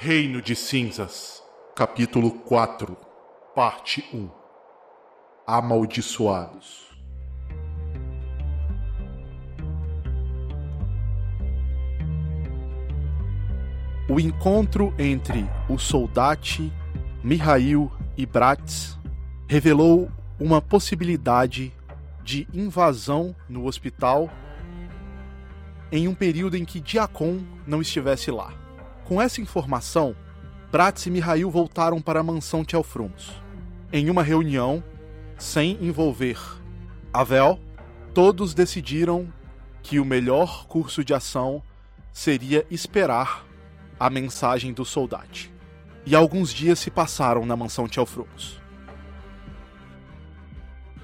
Reino de Cinzas, capítulo 4, parte 1 Amaldiçoados. O encontro entre o soldate, Mihail e Bratz revelou uma possibilidade de invasão no hospital em um período em que Diacon não estivesse lá. Com essa informação, Bratz e Mihail voltaram para a mansão Tchelfrumos. Em uma reunião, sem envolver Avel, todos decidiram que o melhor curso de ação seria esperar a mensagem do soldado. E alguns dias se passaram na mansão Tchelfrumos.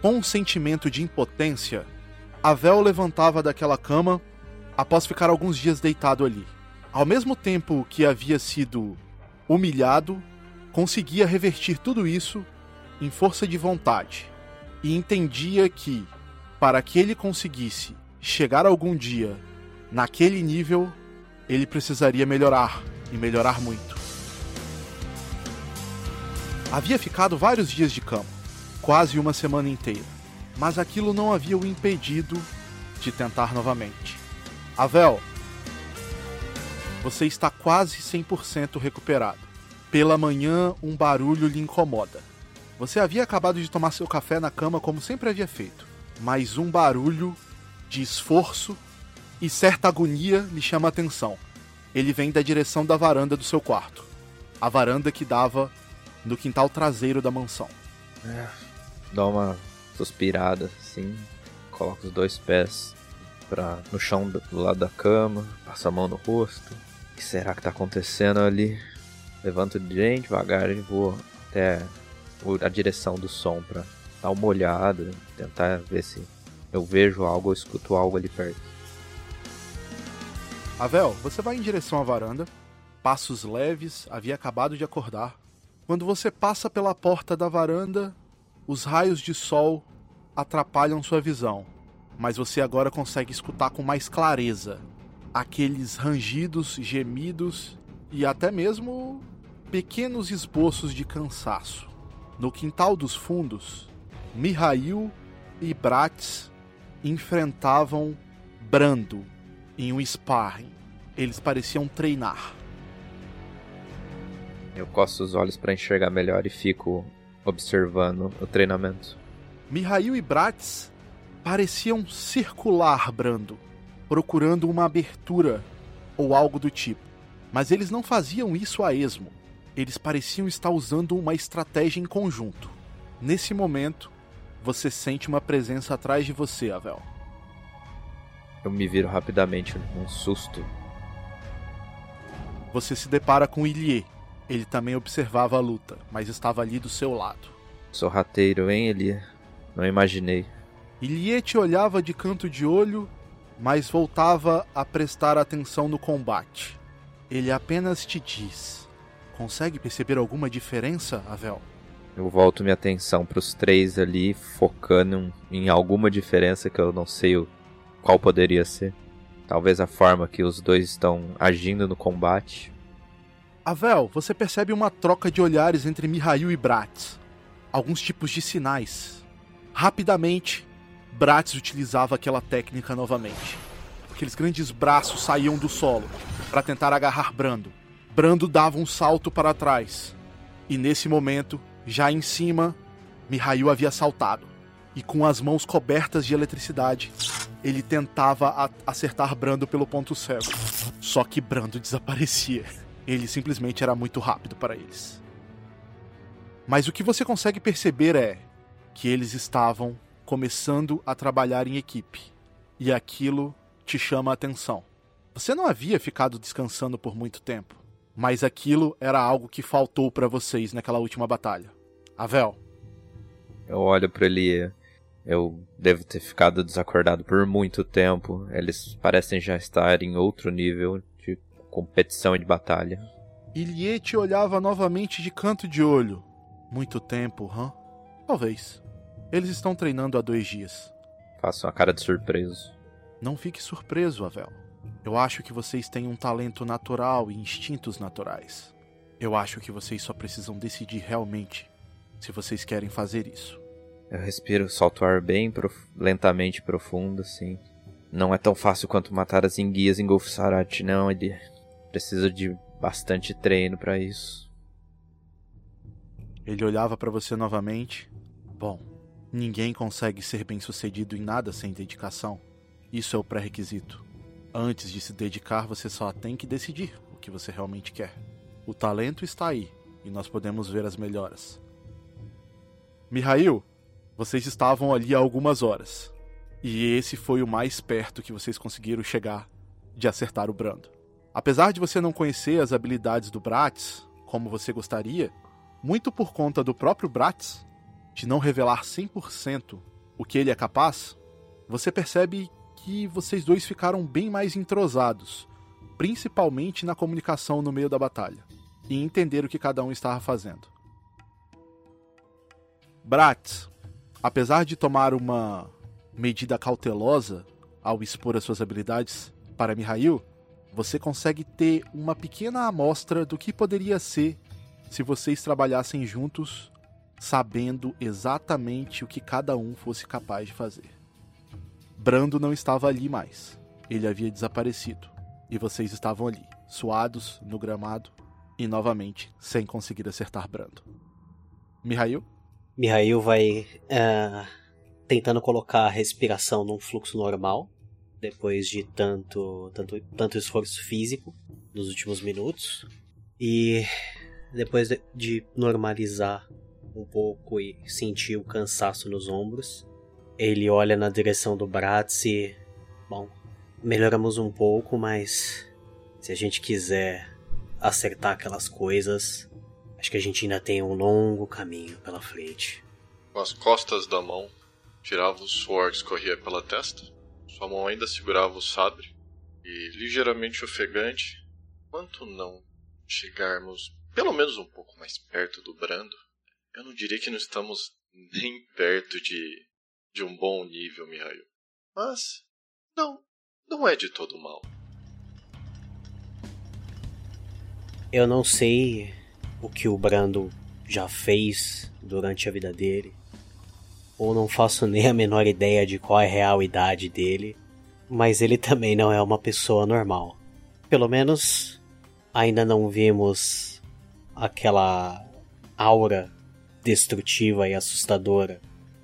Com um sentimento de impotência, Avel levantava daquela cama após ficar alguns dias deitado ali. Ao mesmo tempo que havia sido humilhado, conseguia revertir tudo isso em força de vontade e entendia que, para que ele conseguisse chegar algum dia naquele nível, ele precisaria melhorar e melhorar muito. Havia ficado vários dias de cama, quase uma semana inteira, mas aquilo não havia o impedido de tentar novamente. Avel, você está quase 100% recuperado. Pela manhã, um barulho lhe incomoda. Você havia acabado de tomar seu café na cama como sempre havia feito, mas um barulho de esforço e certa agonia lhe chama a atenção. Ele vem da direção da varanda do seu quarto. A varanda que dava no quintal traseiro da mansão. É, dá uma suspirada assim, coloca os dois pés pra, no chão do lado da cama, passa a mão no rosto. O que será que tá acontecendo ali? Levanto bem devagar e vou até a direção do som pra dar uma olhada, tentar ver se eu vejo algo ou escuto algo ali perto. Avel, você vai em direção à varanda, passos leves, havia acabado de acordar. Quando você passa pela porta da varanda, os raios de sol atrapalham sua visão mas você agora consegue escutar com mais clareza aqueles rangidos, gemidos e até mesmo pequenos esboços de cansaço. No quintal dos fundos, Mihail e Bratz enfrentavam Brando em um sparring. Eles pareciam treinar. Eu coço os olhos para enxergar melhor e fico observando o treinamento. Mihail e Bratz pareciam circular Brando, procurando uma abertura ou algo do tipo. Mas eles não faziam isso a esmo. Eles pareciam estar usando uma estratégia em conjunto. Nesse momento, você sente uma presença atrás de você, Avel. Eu me viro rapidamente num susto. Você se depara com Ilie. Ele também observava a luta, mas estava ali do seu lado. Sorrateiro, hein, Ilie? Não imaginei. Iliete olhava de canto de olho, mas voltava a prestar atenção no combate. Ele apenas te diz: Consegue perceber alguma diferença, Avel? Eu volto minha atenção para os três ali, focando em alguma diferença que eu não sei qual poderia ser. Talvez a forma que os dois estão agindo no combate. Avel, você percebe uma troca de olhares entre Mihail e Bratz. Alguns tipos de sinais. Rapidamente, Bratz utilizava aquela técnica novamente. Aqueles grandes braços saíam do solo para tentar agarrar Brando. Brando dava um salto para trás. E nesse momento, já em cima, Mihail havia saltado. E com as mãos cobertas de eletricidade, ele tentava acertar Brando pelo ponto cego. Só que Brando desaparecia. Ele simplesmente era muito rápido para eles. Mas o que você consegue perceber é que eles estavam começando a trabalhar em equipe. E aquilo te chama a atenção. Você não havia ficado descansando por muito tempo, mas aquilo era algo que faltou para vocês naquela última batalha. Avel. Eu olho para ele. Eu devo ter ficado desacordado por muito tempo. Eles parecem já estar em outro nível de competição e de batalha. Ilie te olhava novamente de canto de olho. Muito tempo, hã? Talvez. Eles estão treinando há dois dias. Faço uma cara de surpreso. Não fique surpreso, Avel. Eu acho que vocês têm um talento natural e instintos naturais. Eu acho que vocês só precisam decidir realmente se vocês querem fazer isso. Eu respiro, solto o ar bem prof... lentamente profundo, assim. Não é tão fácil quanto matar as enguias em Golf Sarat, não. Ele precisa de bastante treino para isso. Ele olhava para você novamente. Bom, ninguém consegue ser bem-sucedido em nada sem dedicação. Isso é o pré-requisito. Antes de se dedicar, você só tem que decidir o que você realmente quer. O talento está aí e nós podemos ver as melhoras. Mihail, vocês estavam ali há algumas horas. E esse foi o mais perto que vocês conseguiram chegar de acertar o Brando. Apesar de você não conhecer as habilidades do Bratz como você gostaria, muito por conta do próprio Bratz, de não revelar 100% o que ele é capaz, você percebe que vocês dois ficaram bem mais entrosados, principalmente na comunicação no meio da batalha e entender o que cada um estava fazendo. Bratz, apesar de tomar uma medida cautelosa ao expor as suas habilidades para Mihail, você consegue ter uma pequena amostra do que poderia ser se vocês trabalhassem juntos, sabendo exatamente o que cada um fosse capaz de fazer. Brando não estava ali mais. Ele havia desaparecido. E vocês estavam ali, suados no gramado, e novamente sem conseguir acertar Brando. Mihail? Mihail vai uh, tentando colocar a respiração num fluxo normal depois de tanto, tanto, tanto esforço físico nos últimos minutos e depois de, de normalizar um pouco e sentir o cansaço nos ombros, ele olha na direção do Bratz e bom, melhoramos um pouco, mas se a gente quiser acertar aquelas coisas, acho que a gente ainda tem um longo caminho pela frente. Com as costas da mão, tirava o suor que escorria pela testa. Sua mão ainda segurava o sabre. E ligeiramente ofegante, quanto não chegarmos pelo menos um pouco mais perto do Brando, eu não diria que não estamos nem perto de, de um bom nível, Mihail. Mas, não, não é de todo mal. Eu não sei o que o Brando já fez durante a vida dele, ou não faço nem a menor ideia de qual é a real idade dele, mas ele também não é uma pessoa normal. Pelo menos ainda não vimos aquela aura destrutiva e assustadora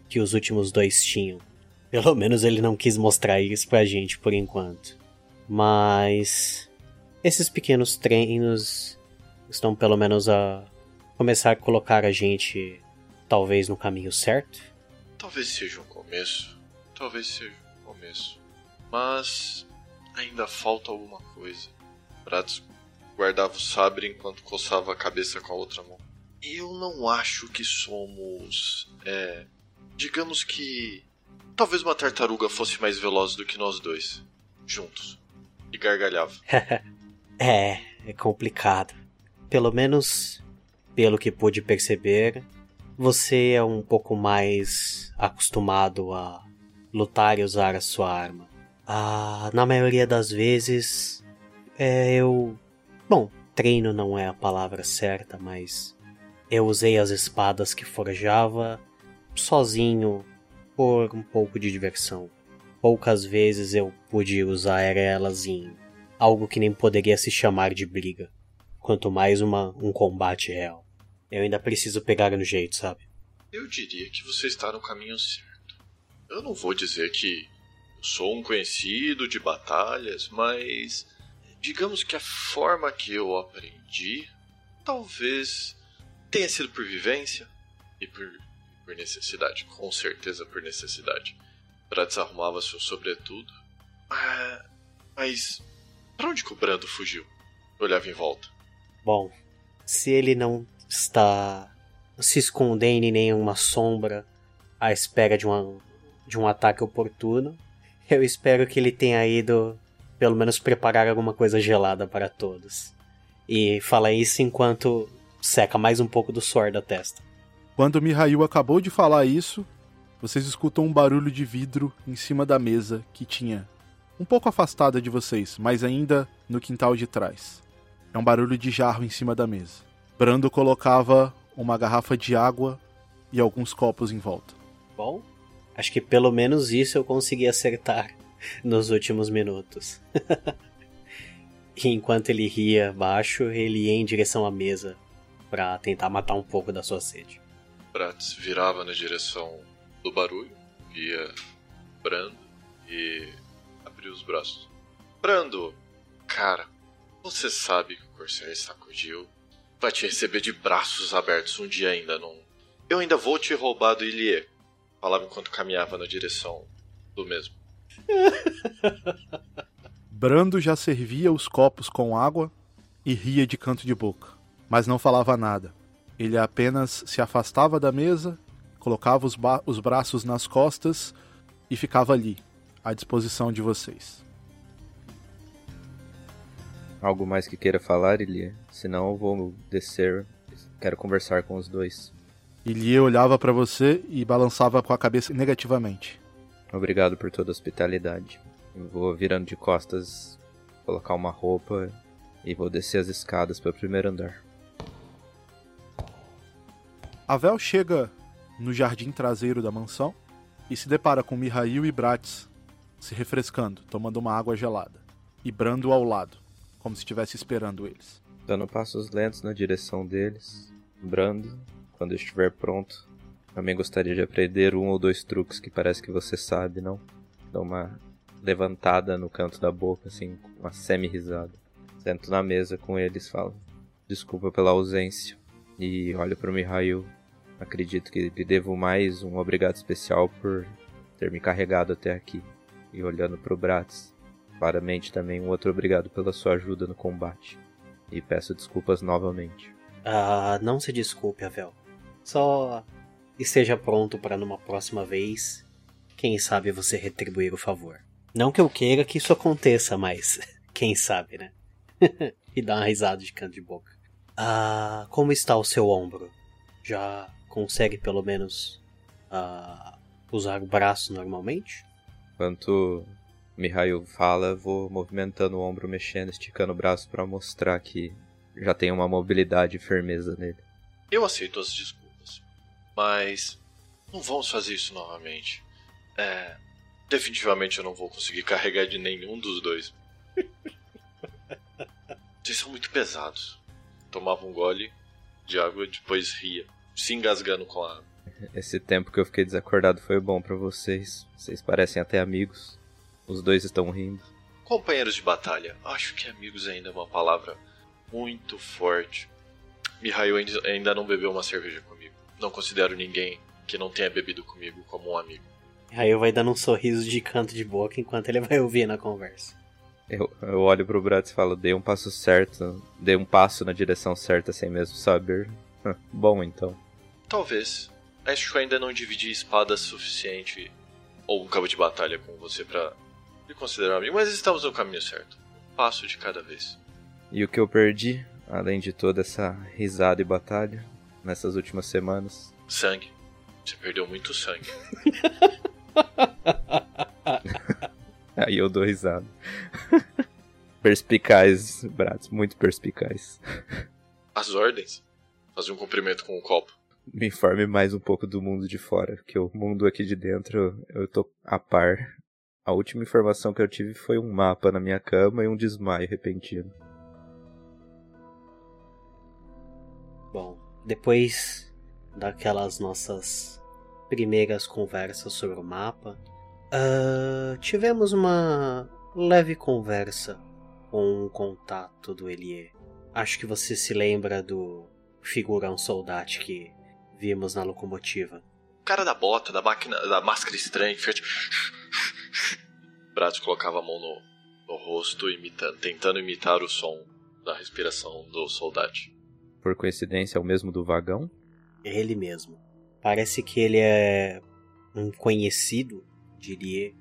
que os últimos dois tinham. Pelo menos ele não quis mostrar isso pra gente por enquanto. Mas esses pequenos treinos estão pelo menos a começar a colocar a gente talvez no caminho certo? Talvez seja um começo, talvez seja um começo, mas ainda falta alguma coisa. Pratos guardava o sabre enquanto coçava a cabeça com a outra mão. Eu não acho que somos, é, digamos que talvez uma tartaruga fosse mais veloz do que nós dois, juntos. E gargalhava. é, é complicado pelo menos pelo que pude perceber, você é um pouco mais acostumado a lutar e usar a sua arma. Ah, na maioria das vezes, é, eu. Bom, treino não é a palavra certa, mas eu usei as espadas que forjava sozinho por um pouco de diversão. Poucas vezes eu pude usar elas em algo que nem poderia se chamar de briga quanto mais uma, um combate real. Eu ainda preciso pegar no jeito, sabe? Eu diria que você está no caminho certo. Eu não vou dizer que sou um conhecido de batalhas, mas digamos que a forma que eu aprendi talvez tenha sido por vivência e por, por necessidade, com certeza por necessidade. Para desarrumava seu sobretudo. Ah, mas para onde que o Brando fugiu? Olhava em volta. Bom, se ele não está se escondendo em nenhuma sombra à espera de, uma, de um ataque oportuno, eu espero que ele tenha ido pelo menos preparar alguma coisa gelada para todos. E fala isso enquanto seca mais um pouco do suor da testa. Quando Mihail acabou de falar isso, vocês escutam um barulho de vidro em cima da mesa que tinha um pouco afastada de vocês, mas ainda no quintal de trás. É um barulho de jarro em cima da mesa. Brando colocava uma garrafa de água e alguns copos em volta. Bom, acho que pelo menos isso eu consegui acertar nos últimos minutos. e enquanto ele ria baixo, ele ia em direção à mesa para tentar matar um pouco da sua sede. Bratz virava na direção do barulho, via Brando e abriu os braços. Brando, cara, você sabe que o Corsair sacudiu. Vai te receber de braços abertos um dia ainda, não. Eu ainda vou te roubar do Ilie. Falava enquanto caminhava na direção do mesmo. Brando já servia os copos com água e ria de canto de boca, mas não falava nada. Ele apenas se afastava da mesa, colocava os, os braços nas costas e ficava ali, à disposição de vocês. Algo mais que queira falar, Ilie? Senão eu vou descer. Quero conversar com os dois. Ilie olhava para você e balançava com a cabeça negativamente. Obrigado por toda a hospitalidade. Eu vou virando de costas, colocar uma roupa e vou descer as escadas para o primeiro andar. Avel chega no jardim traseiro da mansão e se depara com Mihail e Bratz se refrescando, tomando uma água gelada, e Brando ao lado, como se estivesse esperando eles. Dando passos lentos na direção deles, Brando, quando estiver pronto, também gostaria de aprender um ou dois truques que parece que você sabe, não? Dá uma levantada no canto da boca, assim, uma semi-risada. Sento na mesa com eles, falo: Desculpa pela ausência. E olho para o Mihail. Acredito que lhe devo mais um obrigado especial por ter me carregado até aqui. E olhando para o Bratz, claramente também um outro obrigado pela sua ajuda no combate. E peço desculpas novamente. Ah, não se desculpe, Avel. Só esteja pronto para numa próxima vez, quem sabe você retribuir o favor. Não que eu queira que isso aconteça, mas quem sabe, né? e dá uma risada de canto de boca. Ah, como está o seu ombro? Já consegue pelo menos ah, usar o braço normalmente? Enquanto Mihail fala, vou movimentando o ombro, mexendo, esticando o braço para mostrar que já tem uma mobilidade e firmeza nele. Eu aceito as desculpas, mas não vamos fazer isso novamente. É, Definitivamente eu não vou conseguir carregar de nenhum dos dois. Vocês são muito pesados. Tomava um gole de água e depois ria, se engasgando com a água. Esse tempo que eu fiquei desacordado foi bom para vocês. Vocês parecem até amigos. Os dois estão rindo. Companheiros de batalha. Acho que amigos ainda é uma palavra muito forte. Mihail ainda não bebeu uma cerveja comigo. Não considero ninguém que não tenha bebido comigo como um amigo. Eu vai dando um sorriso de canto de boca enquanto ele vai ouvir a conversa. Eu, eu olho pro Bratz e falo, dei um passo certo, dei um passo na direção certa sem mesmo saber. Bom, então. Talvez. Acho que eu ainda não dividi espada suficiente ou um cabo de batalha com você para me considerar amigo, mas estamos no caminho certo. Um passo de cada vez. E o que eu perdi, além de toda essa risada e batalha, nessas últimas semanas? Sangue. Você perdeu muito sangue. Aí eu dou risada. perspicaz, Bratz, muito perspicaz. As ordens? Fazer um cumprimento com o copo. Me informe mais um pouco do mundo de fora, porque o mundo aqui de dentro eu tô a par. A última informação que eu tive foi um mapa na minha cama e um desmaio repentino. Bom, depois daquelas nossas primeiras conversas sobre o mapa, uh, tivemos uma leve conversa com um contato do Elie. Acho que você se lembra do figurão soldado que vimos na locomotiva. O cara da bota, da máquina, da máscara estranha que fez. Pratos colocava a mão no, no rosto, imitando, tentando imitar o som da respiração do soldado. Por coincidência, é o mesmo do vagão? Ele mesmo. Parece que ele é um conhecido de Lie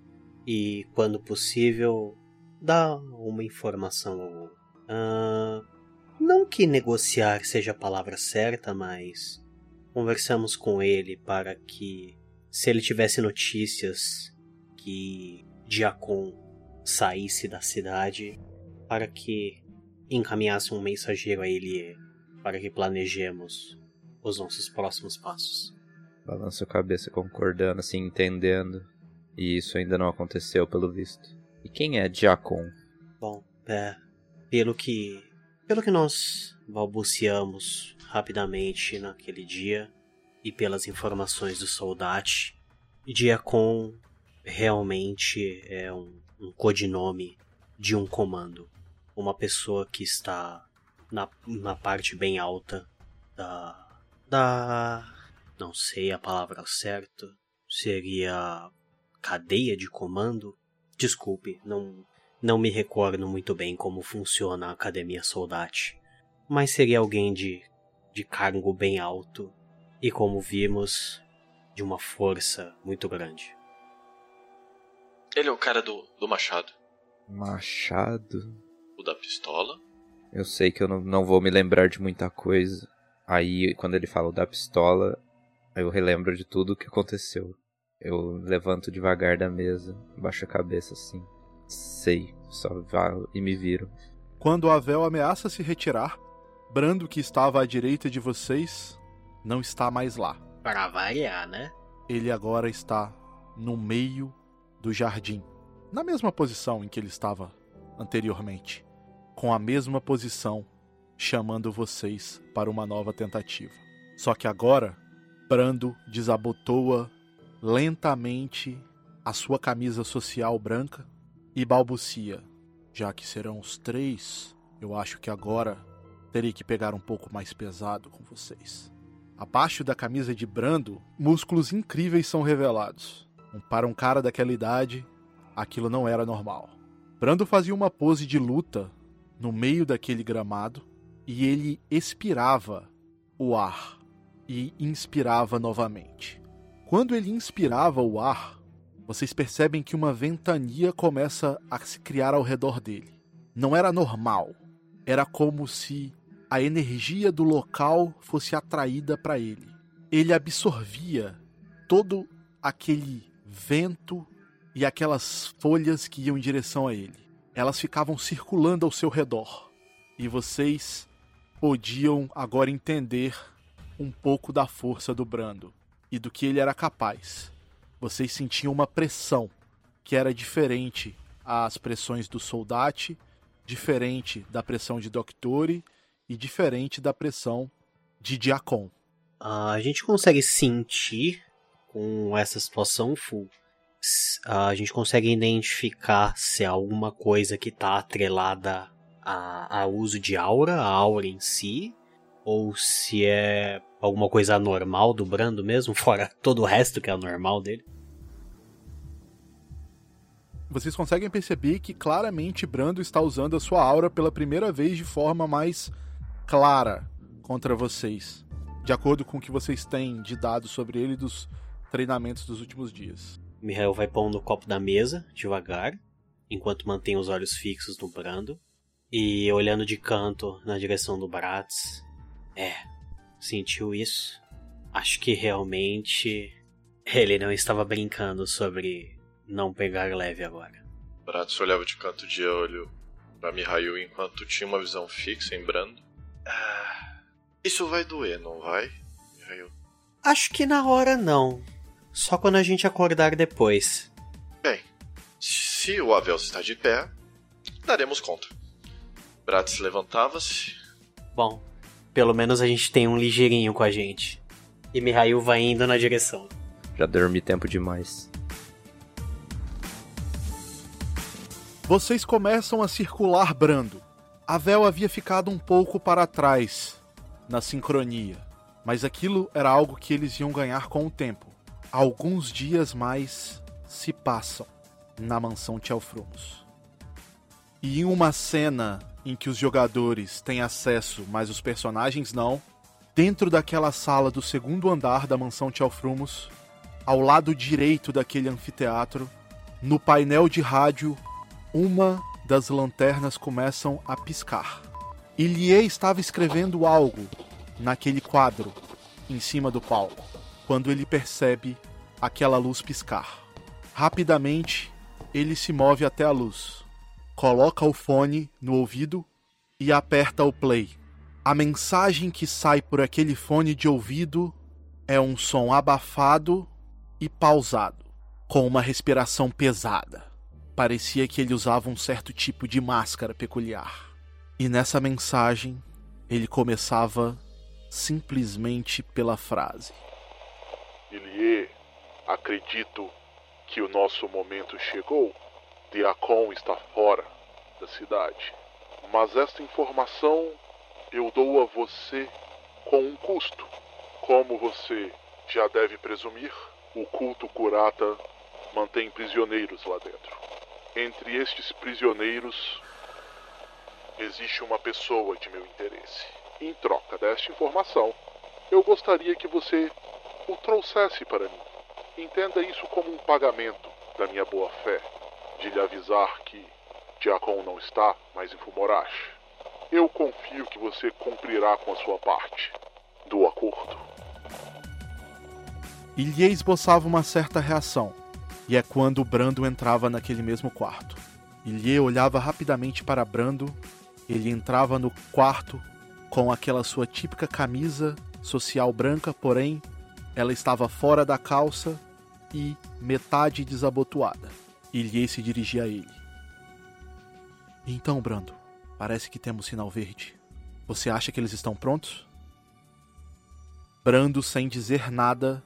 e, quando possível, dá uma informação ou outra. Uh, não que negociar seja a palavra certa, mas conversamos com ele para que, se ele tivesse notícias que Diacon saísse da cidade, para que encaminhasse um mensageiro a ele. para que planejemos os nossos próximos passos. Balanço a cabeça concordando, assim, entendendo. E isso ainda não aconteceu, pelo visto. E quem é Diacon? Bom, é, pelo que pelo que nós balbuciamos rapidamente naquele dia e pelas informações do soldate, Diacon realmente é um, um codinome de um comando. Uma pessoa que está na, na parte bem alta da. da. não sei a palavra certa. Seria. cadeia de comando? Desculpe, não, não me recordo muito bem como funciona a Academia Soldate. Mas seria alguém de, de cargo bem alto e, como vimos, de uma força muito grande. Ele é o cara do, do machado. Machado? O da pistola. Eu sei que eu não, não vou me lembrar de muita coisa. Aí, quando ele fala o da pistola, eu relembro de tudo o que aconteceu. Eu levanto devagar da mesa, baixo a cabeça assim. Sei, só vá e me viro. Quando Avel ameaça se retirar, Brando, que estava à direita de vocês, não está mais lá. Para variar, né? Ele agora está no meio do jardim, na mesma posição em que ele estava anteriormente, com a mesma posição, chamando vocês para uma nova tentativa. Só que agora, Brando desabotoa lentamente a sua camisa social branca e balbucia: Já que serão os três, eu acho que agora terei que pegar um pouco mais pesado com vocês. Abaixo da camisa de Brando, músculos incríveis são revelados. Para um cara daquela idade, aquilo não era normal. Brando fazia uma pose de luta no meio daquele gramado e ele expirava o ar e inspirava novamente. Quando ele inspirava o ar, vocês percebem que uma ventania começa a se criar ao redor dele. Não era normal, era como se a energia do local fosse atraída para ele. Ele absorvia todo aquele vento e aquelas folhas que iam em direção a ele. Elas ficavam circulando ao seu redor. E vocês podiam agora entender um pouco da força do Brando e do que ele era capaz. Vocês sentiam uma pressão que era diferente às pressões do soldate, diferente da pressão de Doctore e diferente da pressão de Diacon. A gente consegue sentir com essa situação full. A gente consegue identificar se é alguma coisa que está atrelada a, a uso de aura, a aura em si, ou se é alguma coisa anormal do Brando mesmo, fora todo o resto que é anormal dele. Vocês conseguem perceber que claramente Brando está usando a sua aura pela primeira vez de forma mais clara contra vocês, de acordo com o que vocês têm de dados sobre ele dos treinamentos dos últimos dias. Mihail vai pondo o copo da mesa, devagar, enquanto mantém os olhos fixos no Brando, e olhando de canto na direção do Bratz. É, sentiu isso? Acho que realmente ele não estava brincando sobre não pegar leve agora. Bratz olhava de canto de olho para Mihail enquanto tinha uma visão fixa em Brando. Ah, isso vai doer, não vai? Eu... Acho que na hora não. Só quando a gente acordar depois. Bem, se o Avel está de pé, daremos conta. Bratis levantava-se. Bom, pelo menos a gente tem um ligeirinho com a gente. E Mihail vai indo na direção. Já dormi tempo demais. Vocês começam a circular brando. A Vel havia ficado um pouco para trás na sincronia, mas aquilo era algo que eles iam ganhar com o tempo. Alguns dias mais se passam na mansão Tchelfrumos. E em uma cena em que os jogadores têm acesso, mas os personagens não, dentro daquela sala do segundo andar da mansão Tchelfrumos, ao lado direito daquele anfiteatro, no painel de rádio, uma das lanternas começam a piscar. Ilie estava escrevendo algo naquele quadro em cima do palco quando ele percebe aquela luz piscar. Rapidamente, ele se move até a luz, coloca o fone no ouvido e aperta o play. A mensagem que sai por aquele fone de ouvido é um som abafado e pausado, com uma respiração pesada. Parecia que ele usava um certo tipo de máscara peculiar. E nessa mensagem, ele começava simplesmente pela frase: Ilie, acredito que o nosso momento chegou. Diacon está fora da cidade. Mas esta informação eu dou a você com um custo. Como você já deve presumir, o culto curata mantém prisioneiros lá dentro. Entre estes prisioneiros existe uma pessoa de meu interesse. Em troca desta informação, eu gostaria que você o trouxesse para mim. Entenda isso como um pagamento da minha boa fé, de lhe avisar que Diacon não está mais em Fumorash. Eu confio que você cumprirá com a sua parte do acordo. Ilie esboçava uma certa reação, e é quando Brando entrava naquele mesmo quarto. Ilie olhava rapidamente para Brando, ele entrava no quarto com aquela sua típica camisa social branca, porém ela estava fora da calça e metade desabotoada. Ilie se dirigia a ele. Então, Brando, parece que temos sinal verde. Você acha que eles estão prontos? Brando, sem dizer nada,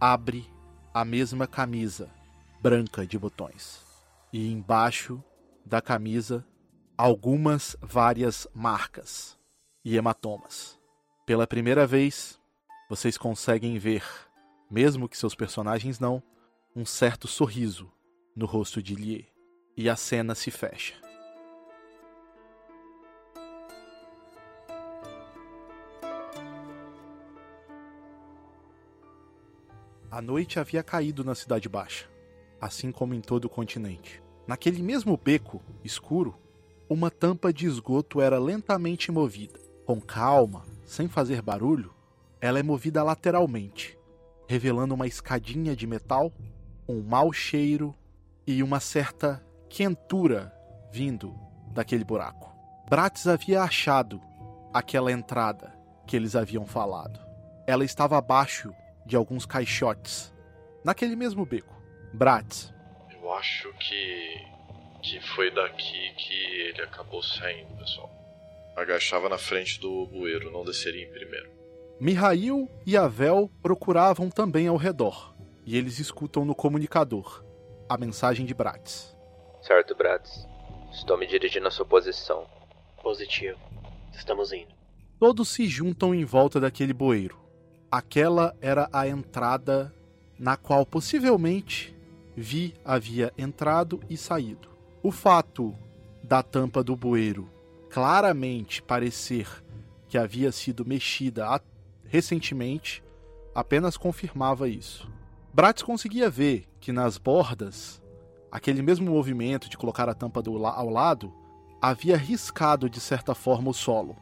abre a mesma camisa branca de botões. E embaixo da camisa, algumas várias marcas e hematomas. Pela primeira vez, vocês conseguem ver, mesmo que seus personagens não, um certo sorriso no rosto de Lie. E a cena se fecha. A noite havia caído na Cidade Baixa, assim como em todo o continente. Naquele mesmo beco escuro, uma tampa de esgoto era lentamente movida. Com calma, sem fazer barulho, ela é movida lateralmente, revelando uma escadinha de metal, um mau cheiro e uma certa quentura vindo daquele buraco. Bratis havia achado aquela entrada que eles haviam falado. Ela estava abaixo de alguns caixotes. Naquele mesmo beco. Bratz. Eu acho que. que foi daqui que ele acabou saindo, pessoal. Agachava na frente do bueiro, não desceria em primeiro. Mihail e Avel procuravam também ao redor, e eles escutam no comunicador a mensagem de Bratz. Certo, Bratz. Estou me dirigindo à sua posição. Positivo. Estamos indo. Todos se juntam em volta daquele bueiro aquela era a entrada na qual possivelmente Vi havia entrado e saído. O fato da tampa do bueiro claramente parecer que havia sido mexida recentemente apenas confirmava isso. Bratz conseguia ver que nas bordas, aquele mesmo movimento de colocar a tampa do, ao lado havia riscado de certa forma o solo,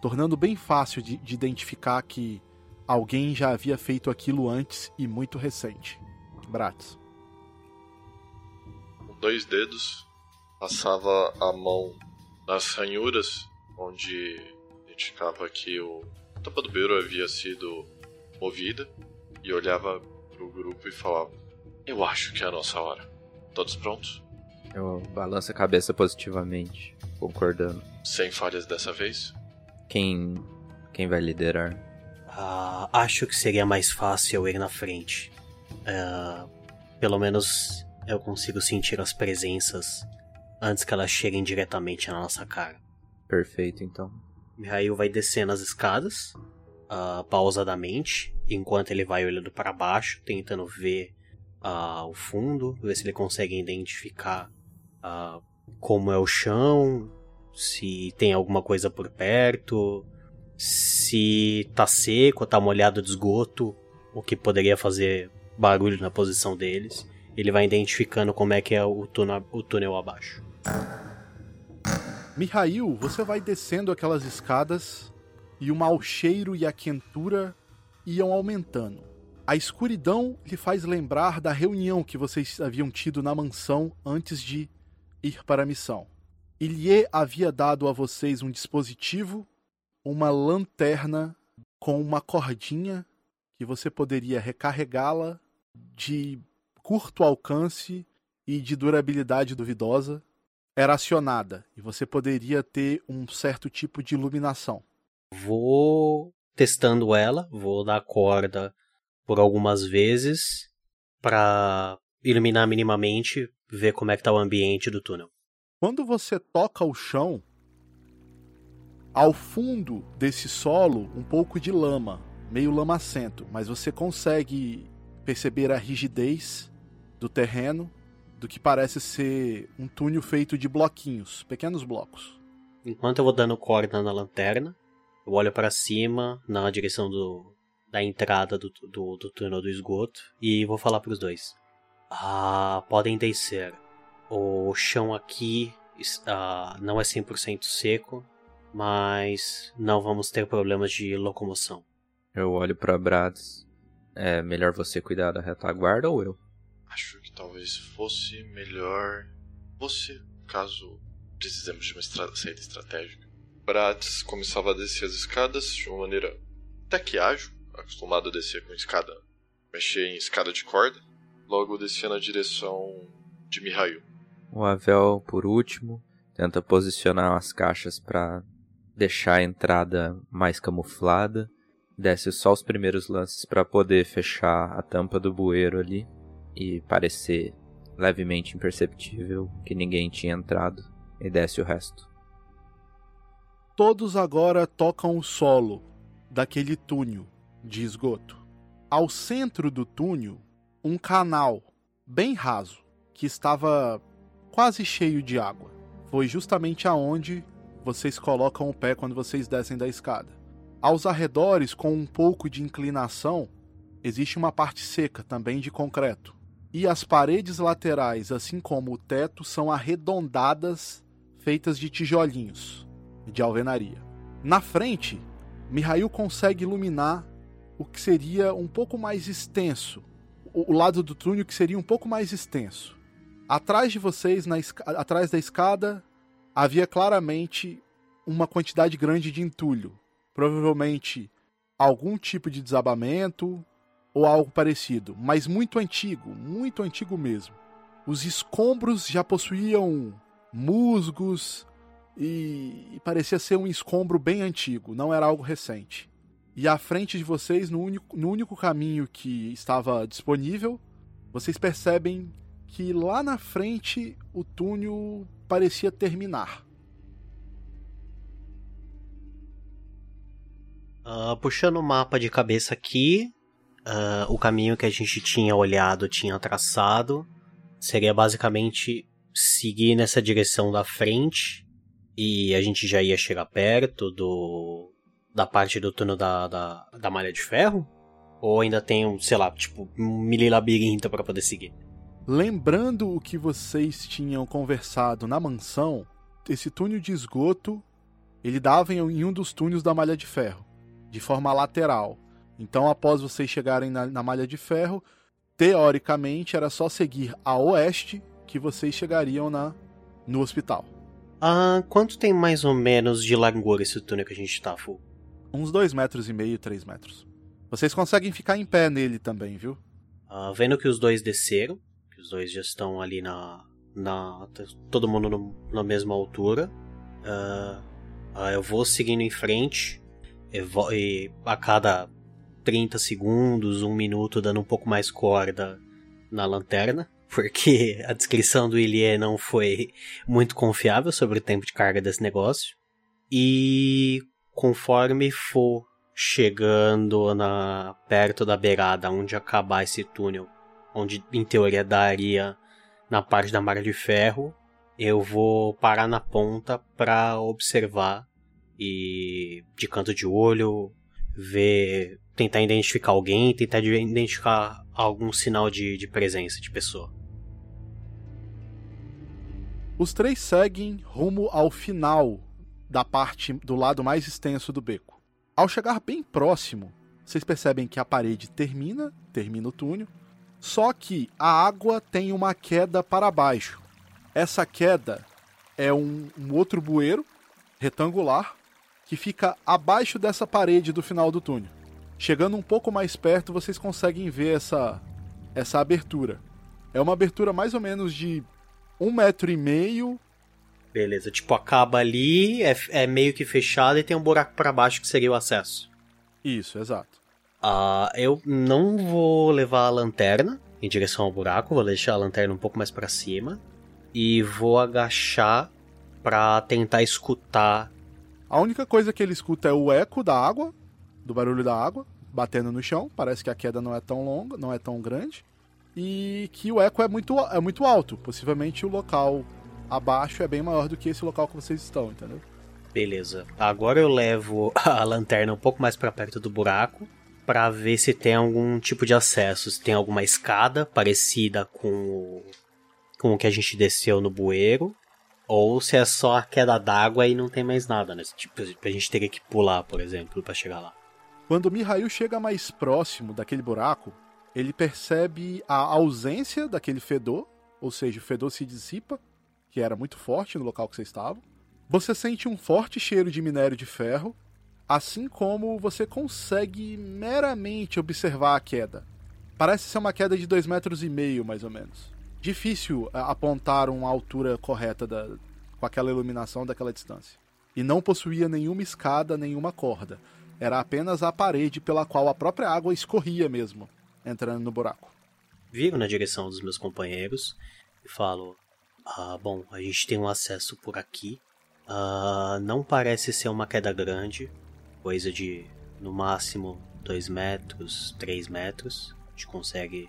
tornando bem fácil de, de identificar que Alguém já havia feito aquilo antes e muito recente. Bratz. Dois dedos, passava a mão nas ranhuras, onde identificava que o a tampa do beiro havia sido movida, e olhava pro grupo e falava: Eu acho que é a nossa hora. Todos prontos? Eu balanço a cabeça positivamente, concordando. Sem falhas dessa vez? Quem. Quem vai liderar? Uh, acho que seria mais fácil eu ir na frente. Uh, pelo menos eu consigo sentir as presenças antes que elas cheguem diretamente na nossa cara. Perfeito, então. Mihail vai descendo as escadas, uh, pausadamente, enquanto ele vai olhando para baixo, tentando ver o fundo, ver se ele consegue identificar como é o chão, se tem alguma coisa por perto, se tá seco tá molhado de esgoto, o que poderia fazer barulho na posição deles. Ele vai identificando como é que é o túnel, o túnel abaixo. Mihail, você vai descendo aquelas escadas e o mau cheiro e a quentura iam aumentando. A escuridão lhe faz lembrar da reunião que vocês haviam tido na mansão antes de ir para a missão. Ilie havia dado a vocês um dispositivo uma lanterna com uma cordinha que você poderia recarregá-la de curto alcance e de durabilidade duvidosa era acionada e você poderia ter um certo tipo de iluminação. Vou testando ela, vou dar corda por algumas vezes para iluminar minimamente, ver como é que tá o ambiente do túnel. Quando você toca o chão, ao fundo desse solo, um pouco de lama, meio lamacento, mas você consegue perceber a rigidez do terreno, do que parece ser um túnel feito de bloquinhos, pequenos blocos. Enquanto eu vou dando corda na lanterna, eu olho para cima, na direção do, da entrada do, do, do túnel do esgoto, e vou falar para os dois. Ah, podem descer. O chão aqui ah, não é 100% seco, mas não vamos ter problemas de locomoção. Eu olho para Brads. É melhor você cuidar da retaguarda ou eu? Talvez fosse melhor você, caso precisemos de uma saída estratégica. Brads começava a descer as escadas de uma maneira até que ágil, acostumado a descer com escada, mexer em escada de corda. Logo descia na direção de Mihail. O Avel, por último, tenta posicionar as caixas para deixar a entrada mais camuflada. Desce só os primeiros lances para poder fechar a tampa do bueiro ali e parecer levemente imperceptível que ninguém tinha entrado, e desce o resto. Todos agora tocam o solo daquele túnel de esgoto. Ao centro do túnel, um canal bem raso que estava quase cheio de água. Foi justamente aonde vocês colocam o pé quando vocês descem da escada. Aos arredores, com um pouco de inclinação, existe uma parte seca também de concreto e as paredes laterais, assim como o teto, são arredondadas, feitas de tijolinhos de alvenaria. Na frente, Mihail consegue iluminar o que seria um pouco mais extenso, o lado do túnel que seria um pouco mais extenso. Atrás de vocês, atrás da escada, havia claramente uma quantidade grande de entulho. Provavelmente algum tipo de desabamento, ou algo parecido, mas muito antigo, muito antigo mesmo. Os escombros já possuíam musgos e, parecia ser um escombro bem antigo, não era algo recente. E à frente de vocês, no único, no único caminho que estava disponível, vocês percebem que lá na frente o túnel parecia terminar. Uh, puxando o mapa de cabeça aqui, uh, o caminho que a gente tinha olhado, tinha traçado, seria basicamente seguir nessa direção da frente e a gente já ia chegar perto do da parte do túnel da, da, da malha de ferro? Ou ainda tem, um, sei lá, tipo, um mini labirinto para poder seguir? Lembrando o que vocês tinham conversado na mansão, esse túnel de esgoto, ele dava em um dos túneis da malha de ferro, de forma lateral. Então, após vocês chegarem na, na malha de ferro, teoricamente era só seguir a oeste que vocês chegariam na no hospital. Ah, quanto tem mais ou menos de largura esse túnel que a gente tá, Fu? Uns dois metros e meio, três metros. Vocês conseguem ficar em pé nele também, viu? Ah, vendo que os dois desceram, que os dois já estão ali na. na todo mundo no, na mesma altura. Ah, ah, eu vou seguindo em frente. E, vou, e a cada 30 segundos, um minuto, dando um pouco mais corda na lanterna, porque a descrição do Ilie não foi muito confiável sobre o tempo de carga desse negócio. E conforme for chegando na perto da beirada onde acabar esse túnel, onde em teoria daria na parte da marca de ferro, eu vou parar na ponta para observar e de canto de olho ver tentar identificar alguém, tentar identificar algum sinal de, de presença de pessoa. Os três seguem rumo ao final da parte do lado mais extenso do beco. Ao chegar bem próximo, vocês percebem que a parede termina, termina o túnel, só que a água tem uma queda para baixo. Essa queda é um, um outro bueiro retangular que fica abaixo dessa parede do final do túnel. Chegando um pouco mais perto, vocês conseguem ver essa, essa abertura. É uma abertura mais ou menos de um metro e meio. Beleza, tipo, acaba ali, é, é meio que fechado e tem um buraco para baixo que seria o acesso. Isso, exato. Uh, eu não vou levar a lanterna em direção ao buraco, vou deixar a lanterna um pouco mais para cima e vou agachar para tentar escutar. A única coisa que ele escuta é o eco da água, do barulho da água batendo no chão. Parece que a queda não é tão longa, não é tão grande e que o eco é muito, é muito alto. Possivelmente o local abaixo é bem maior do que esse local que vocês estão, entendeu? Beleza. Agora eu levo a lanterna um pouco mais para perto do buraco para ver se tem algum tipo de acesso, se tem alguma escada parecida com o, com o que a gente desceu no bueiro, ou se é só a queda d'água e não tem mais nada, né? Tipo, a gente teria que pular, por exemplo, para chegar lá. Quando Mihail chega mais próximo daquele buraco, ele percebe a ausência daquele fedor, ou seja, o fedor se dissipa, que era muito forte no local que você estava. Você sente um forte cheiro de minério de ferro, assim como você consegue meramente observar a queda. Parece ser uma queda de 2,5 metros e meio, mais ou menos. Difícil é, apontar uma altura correta da, com aquela iluminação daquela distância. E não possuía nenhuma escada, nenhuma corda. Era apenas a parede pela qual a própria água escorria mesmo entrando no buraco. Viro na direção dos meus companheiros e falo: Ah, bom, a gente tem um acesso por aqui. Ah, não parece ser uma queda grande, coisa de no máximo 2 metros, 3 metros. A gente consegue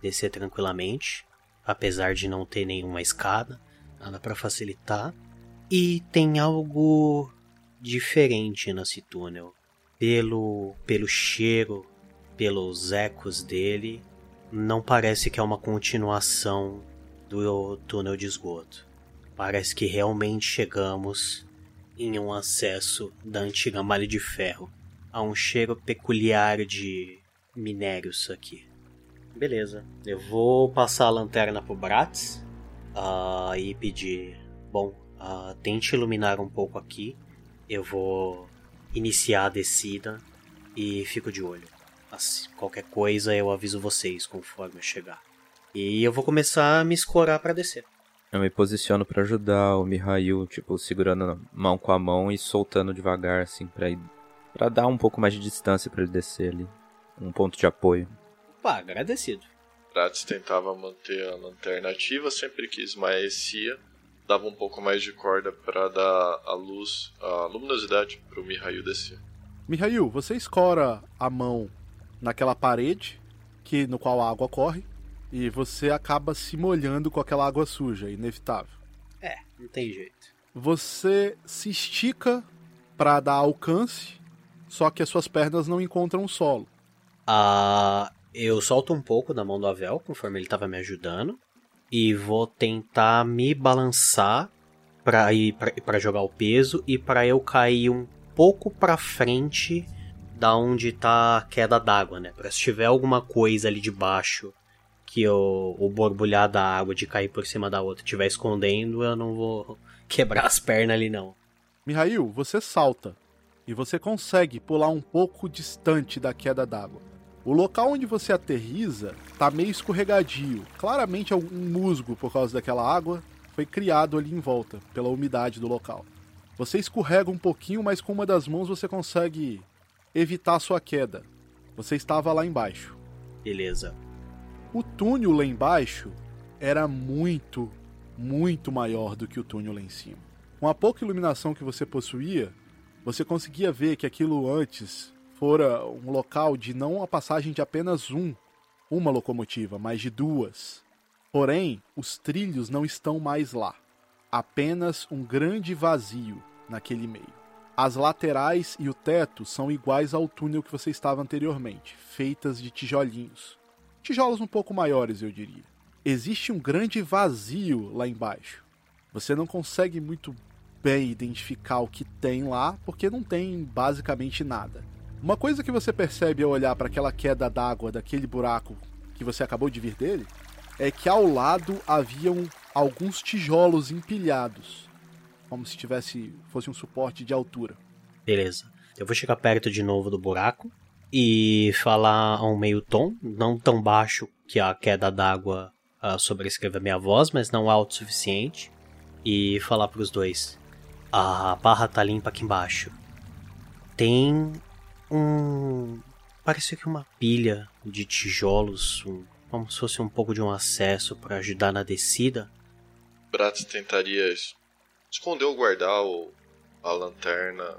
descer tranquilamente, apesar de não ter nenhuma escada, nada para facilitar. E tem algo diferente nesse túnel. Pelo, pelo cheiro pelos ecos dele, não parece que é uma continuação do túnel de esgoto. Parece que realmente chegamos em um acesso da antiga malha de ferro. Há um cheiro peculiar de minérios aqui. Beleza, eu vou passar a lanterna pro Bratz uh, e pedir: Bom, uh, tente iluminar um pouco aqui. Eu vou iniciar a descida e fico de olho. Assim, qualquer coisa eu aviso vocês conforme eu chegar. E eu vou começar a me escorar para descer. Eu me posiciono para ajudar o Mihail, tipo, segurando mão com a mão e soltando devagar, assim, pra, ir, pra dar um pouco mais de distância para ele descer ali. Um ponto de apoio. Pá, agradecido. Prates tentava manter a lanterna ativa sempre que esmaecia. Dava um pouco mais de corda para dar a luz, a luminosidade para o Mihail descer. Mihail, você escora a mão naquela parede que no qual a água corre e você acaba se molhando com aquela água suja, inevitável. É, não tem jeito. Você se estica para dar alcance, só que as suas pernas não encontram o solo. Ah, eu solto um pouco da mão do Avel, conforme ele estava me ajudando, e vou tentar me balançar para ir para jogar o peso e para eu cair um pouco para frente da onde tá a queda d'água, né? Pra se tiver alguma coisa ali debaixo que o borbulhar da água de cair por cima da outra estiver escondendo, eu não vou quebrar as pernas ali não. Mihail, você salta e você consegue pular um pouco distante da queda d'água. O local onde você aterriza tá meio escorregadio. Claramente algum musgo por causa daquela água foi criado ali em volta pela umidade do local. Você escorrega um pouquinho, mas com uma das mãos você consegue evitar sua queda. Você estava lá embaixo. Beleza. O túnel lá embaixo era muito, muito maior do que o túnel lá em cima. Com a pouca iluminação que você possuía, você conseguia ver que aquilo antes fora um local de não a passagem de apenas um, uma locomotiva, mas de duas. Porém, os trilhos não estão mais lá. Apenas um grande vazio naquele meio. As laterais e o teto são iguais ao túnel que você estava anteriormente, feitas de tijolinhos. Tijolos um pouco maiores, eu diria. Existe um grande vazio lá embaixo. Você não consegue muito bem identificar o que tem lá, porque não tem basicamente nada. Uma coisa que você percebe ao olhar para aquela queda d'água daquele buraco que você acabou de vir dele é que ao lado haviam alguns tijolos empilhados como se tivesse fosse um suporte de altura. Beleza. Eu vou chegar perto de novo do buraco e falar a um meio tom, não tão baixo que a queda d'água uh, sobrescreva minha voz, mas não alto o suficiente. E falar para os dois: A barra tá limpa aqui embaixo. Tem um. Parece que uma pilha de tijolos, um, como se fosse um pouco de um acesso para ajudar na descida. Bratz tentaria esconder ou guardar o, a lanterna,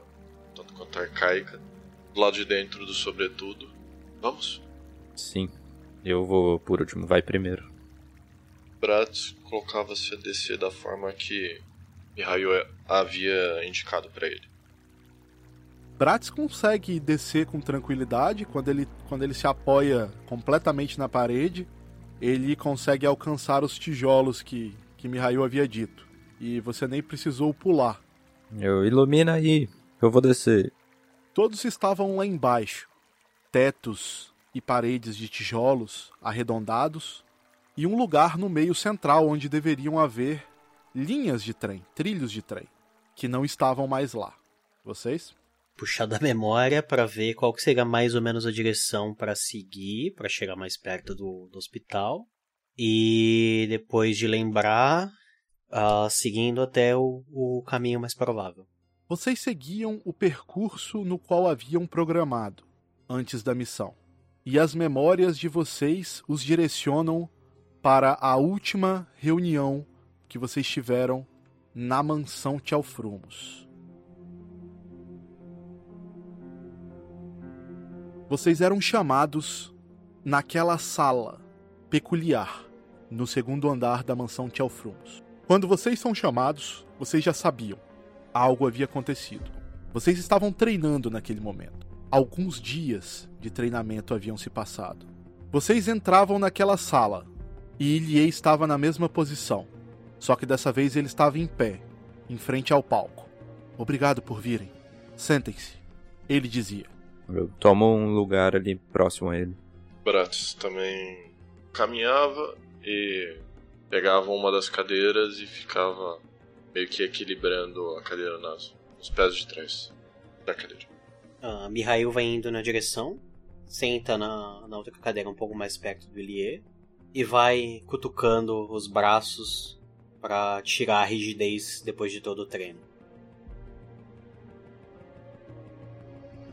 tanto quanto arcaica, do lado de dentro do sobretudo. Vamos? Sim. Eu vou por último, vai primeiro. Bratz colocava-se a descer da forma que Mihail havia indicado para ele. Bratz consegue descer com tranquilidade quando ele, quando ele se apoia completamente na parede. Ele consegue alcançar os tijolos que, que Mihail havia dito. E você nem precisou pular. Eu ilumina aí, eu vou descer. Todos estavam lá embaixo. Tetos e paredes de tijolos arredondados e um lugar no meio central onde deveriam haver linhas de trem, trilhos de trem, que não estavam mais lá. Vocês? Puxar da memória para ver qual que seria mais ou menos a direção para seguir, para chegar mais perto do, do, hospital. E depois de lembrar, uh, seguindo até o, o caminho mais provável. Vocês seguiam o percurso no qual haviam programado antes da missão. E as memórias de vocês os direcionam para a última reunião que vocês tiveram na mansão Tchalfrumos. Vocês eram chamados naquela sala peculiar no segundo andar da mansão Tchelfrumos. Quando vocês são chamados, vocês já sabiam. Algo havia acontecido. Vocês estavam treinando naquele momento. Alguns dias de treinamento haviam se passado. Vocês entravam naquela sala e Ilie estava na mesma posição, só que dessa vez ele estava em pé, em frente ao palco. Obrigado por virem. Sentem-se, ele dizia. Eu tomo um lugar ali próximo a ele. Bratz também caminhava e pegava uma das cadeiras e ficava meio que equilibrando a cadeira nas, nos pés de trás da cadeira. Uh, Mihail vai indo na direção, senta na, na outra cadeira um pouco mais perto do Elie e vai cutucando os braços para tirar a rigidez depois de todo o treino.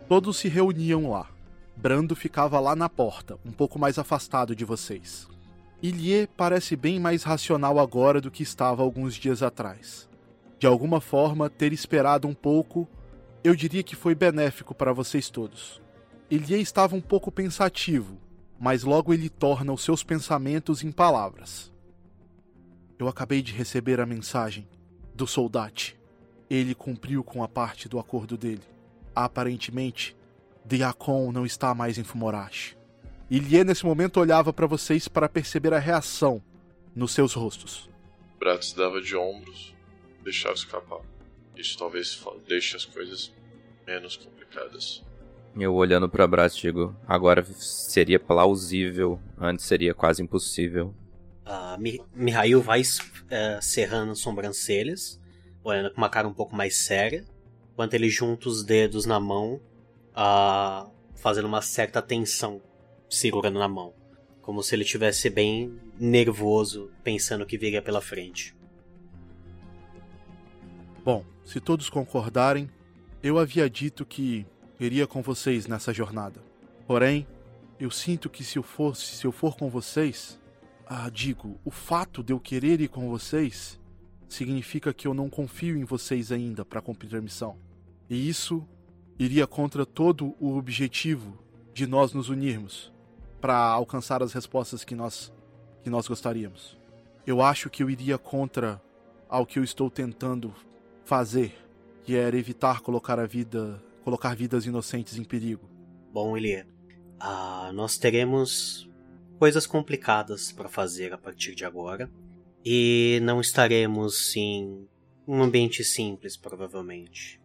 Todos se reuniam lá. Brando ficava lá na porta, um pouco mais afastado de vocês. Ilie parece bem mais racional agora do que estava alguns dias atrás. De alguma forma, ter esperado um pouco, eu diria que foi benéfico para vocês todos. Ilie estava um pouco pensativo, mas logo ele torna os seus pensamentos em palavras. Eu acabei de receber a mensagem do soldate. Ele cumpriu com a parte do acordo dele. Aparentemente, Diakon não está mais em Fumorashi. Ilie nesse momento olhava para vocês para perceber a reação nos seus rostos. Bratz dava de ombros, deixava escapar. Isso talvez deixe as coisas menos complicadas. Eu olhando para Bratz digo, agora seria plausível, antes seria quase impossível. Uh, Mihail vai uh, cerrando as sobrancelhas, olhando com uma cara um pouco mais séria enquanto ele junta os dedos na mão, uh, fazendo uma certa tensão, segurando na mão. Como se ele estivesse bem nervoso, pensando o que viria pela frente. Bom, se todos concordarem, eu havia dito que iria com vocês nessa jornada. Porém, eu sinto que se eu fosse, se eu for com vocês, ah, digo, o fato de eu querer ir com vocês significa que eu não confio em vocês ainda para cumprir a missão. E isso iria contra todo o objetivo de nós nos unirmos para alcançar as respostas que nós que nós gostaríamos. Eu acho que eu iria contra ao que eu estou tentando fazer, que era evitar colocar a vida, colocar vidas inocentes em perigo. Bom, Elie, ah, nós teremos coisas complicadas para fazer a partir de agora e não estaremos em um ambiente simples, provavelmente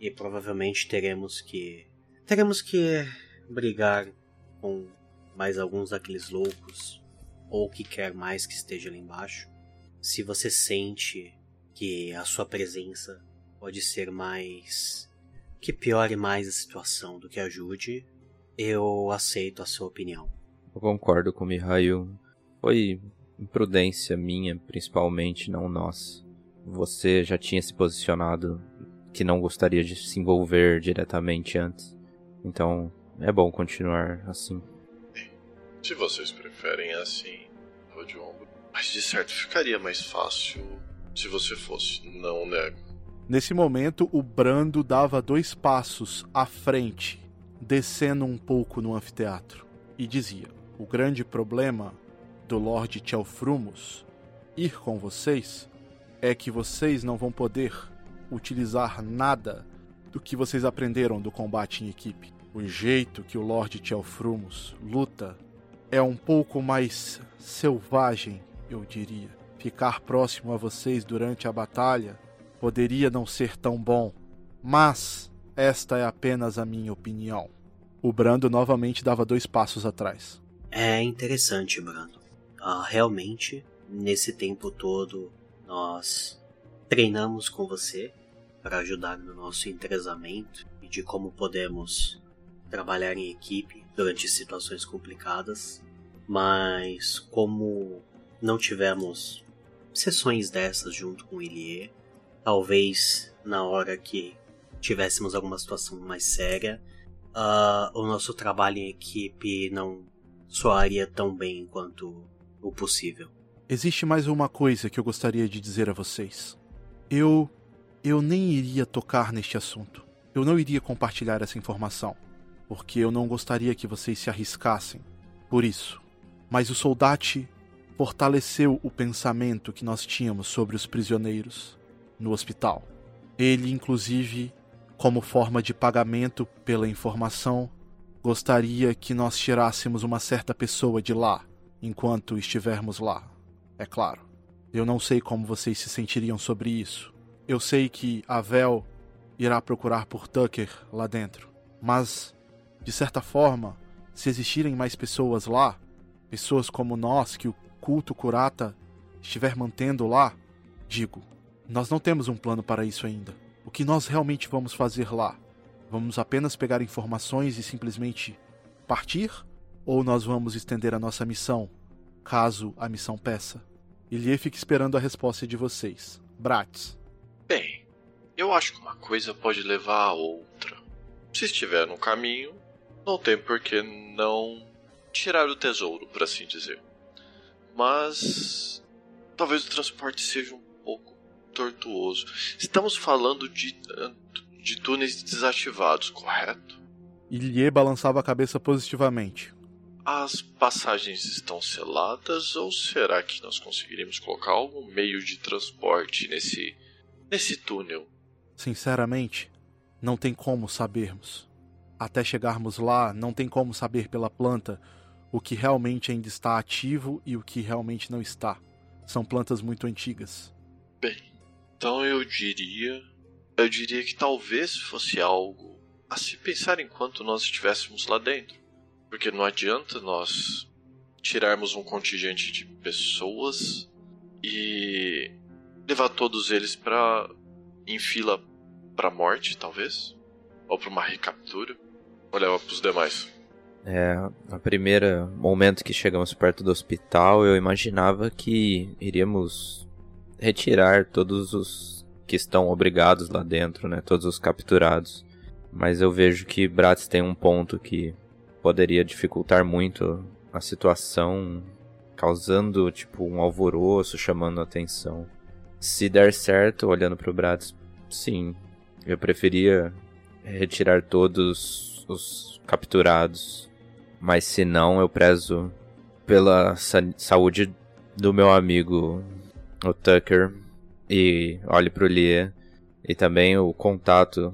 e provavelmente teremos que teremos que brigar com mais alguns daqueles loucos ou que quer mais que esteja ali embaixo. Se você sente que a sua presença pode ser mais que piore mais a situação do que ajude, eu aceito a sua opinião. Eu concordo com o Mihail. Foi imprudência minha, principalmente, não nossa. Você já tinha se posicionado que não gostaria de se envolver diretamente antes. Então, é bom continuar assim. Se vocês preferem assim, vou de ombro. Mas de certo ficaria mais fácil se você fosse, não nego. Nesse momento, o Brando dava dois passos à frente, descendo um pouco no anfiteatro, e dizia: O grande problema do Lord Chelfrumos ir com vocês é que vocês não vão poder utilizar nada do que vocês aprenderam do combate em equipe. O jeito que o Lord Chelfrumos luta é um pouco mais selvagem, eu diria. Ficar próximo a vocês durante a batalha poderia não ser tão bom, mas esta é apenas a minha opinião. O Brando novamente dava dois passos atrás. É interessante, Brando. Ah, realmente, nesse tempo todo, nós treinamos com você para ajudar no nosso entrosamento e de como podemos trabalhar em equipe durante situações complicadas, mas como não tivemos sessões dessas junto com o Ilie, talvez na hora que tivéssemos alguma situação mais séria, uh, o nosso trabalho em equipe não soaria tão bem quanto o possível. Existe mais uma coisa que eu gostaria de dizer a vocês. Eu. Eu nem iria tocar neste assunto. Eu não iria compartilhar essa informação. Porque eu não gostaria que vocês se arriscassem. Por isso. Mas o soldate fortaleceu o pensamento que nós tínhamos sobre os prisioneiros no hospital. Ele, inclusive, como forma de pagamento pela informação, gostaria que nós tirássemos uma certa pessoa de lá enquanto estivermos lá. É claro. Eu não sei como vocês se sentiriam sobre isso. Eu sei que a Vel irá procurar por Tucker lá dentro. Mas, de certa forma, se existirem mais pessoas lá, pessoas como nós que o culto Kurata estiver mantendo lá, digo, nós não temos um plano para isso ainda. O que nós realmente vamos fazer lá? Vamos apenas pegar informações e simplesmente partir? Ou nós vamos estender a nossa missão, caso a missão peça? Ilie fica esperando a resposta de vocês. Bratz. Bem, eu acho que uma coisa pode levar a outra. Se estiver no caminho, não tem por que não tirar o tesouro, por assim dizer. Mas talvez o transporte seja um pouco tortuoso. Estamos falando de, de túneis desativados, correto? Ilie balançava a cabeça positivamente. As passagens estão seladas ou será que nós conseguiremos colocar algum meio de transporte nesse nesse túnel? Sinceramente, não tem como sabermos. Até chegarmos lá, não tem como saber pela planta o que realmente ainda está ativo e o que realmente não está. São plantas muito antigas. Bem, então eu diria, eu diria que talvez fosse algo a se pensar enquanto nós estivéssemos lá dentro. Porque não adianta nós tirarmos um contingente de pessoas e levar todos eles para em fila para morte, talvez, ou para uma recaptura, ou levar para os demais. É, a primeira momento que chegamos perto do hospital, eu imaginava que iríamos retirar todos os que estão obrigados lá dentro, né, todos os capturados. Mas eu vejo que Bratz tem um ponto que poderia dificultar muito a situação, causando tipo um alvoroço, chamando a atenção. Se der certo, olhando para o Bratz, sim, eu preferia retirar todos os capturados, mas se não, eu prezo pela sa saúde do meu amigo, o Tucker, e olhe pro Lie, e também o contato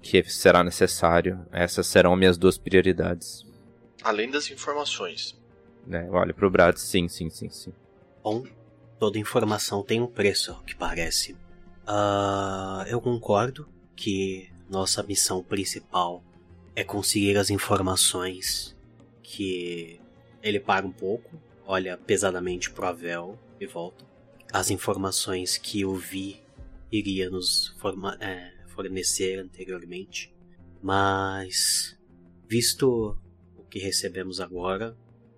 que será necessário. Essas serão minhas duas prioridades. Além das informações. É, olha pro Brad, sim, sim, sim, sim. Bom, toda informação tem um preço, ao que parece. Uh, eu concordo que nossa missão principal é conseguir as informações que ele para um pouco, olha pesadamente pro Avel e volta. As informações que o Vi iria nos é, fornecer anteriormente. Mas, visto o que recebemos agora,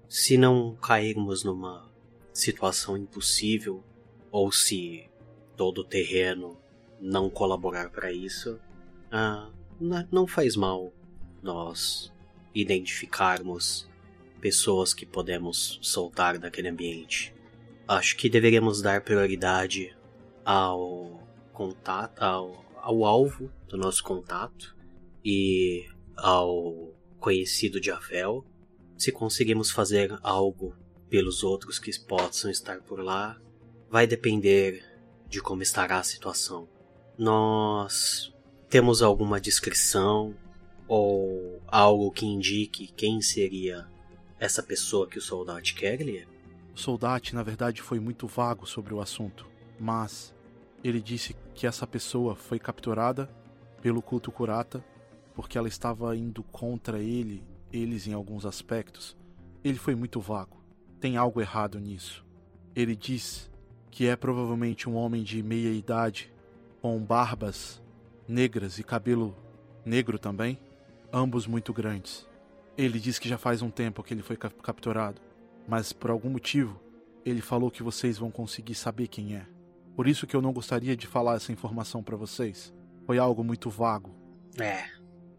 se não cairmos numa situação impossível, ou se todo o terreno não colaborar para isso, ah, não faz mal nós identificarmos pessoas que podemos soltar daquele ambiente. Acho que deveríamos dar prioridade ao contato, ao, ao alvo do nosso contato e ao conhecido de Avel. Se conseguimos fazer algo pelos outros que possam estar por lá, vai depender de como estará a situação. Nós temos alguma descrição ou algo que indique quem seria essa pessoa que o soldado quer, Lia? O soldado, na verdade, foi muito vago sobre o assunto, mas ele disse que essa pessoa foi capturada pelo culto Kurata porque ela estava indo contra ele, eles em alguns aspectos. Ele foi muito vago. Tem algo errado nisso. Ele diz que é provavelmente um homem de meia idade, com barbas negras e cabelo negro também, ambos muito grandes. Ele diz que já faz um tempo que ele foi capturado, mas por algum motivo ele falou que vocês vão conseguir saber quem é. Por isso que eu não gostaria de falar essa informação para vocês. Foi algo muito vago. É,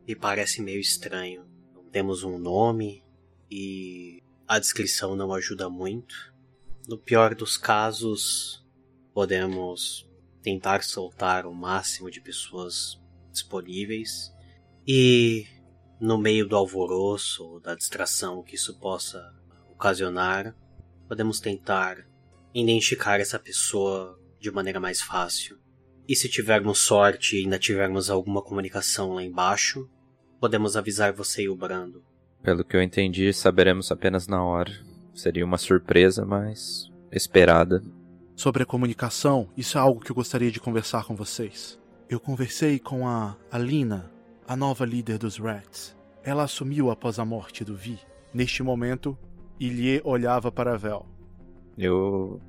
e parece meio estranho. Não temos um nome e a descrição não ajuda muito. No pior dos casos, podemos tentar soltar o máximo de pessoas disponíveis e no meio do alvoroço ou da distração que isso possa ocasionar, podemos tentar identificar essa pessoa de maneira mais fácil. E se tivermos sorte e ainda tivermos alguma comunicação lá embaixo, podemos avisar você e o Brando. Pelo que eu entendi, saberemos apenas na hora. Seria uma surpresa, mas esperada. Sobre a comunicação, isso é algo que eu gostaria de conversar com vocês. Eu conversei com a Alina, a nova líder dos Rats. Ela assumiu após a morte do Vi. Neste momento, Ilie olhava para Vel. Eu,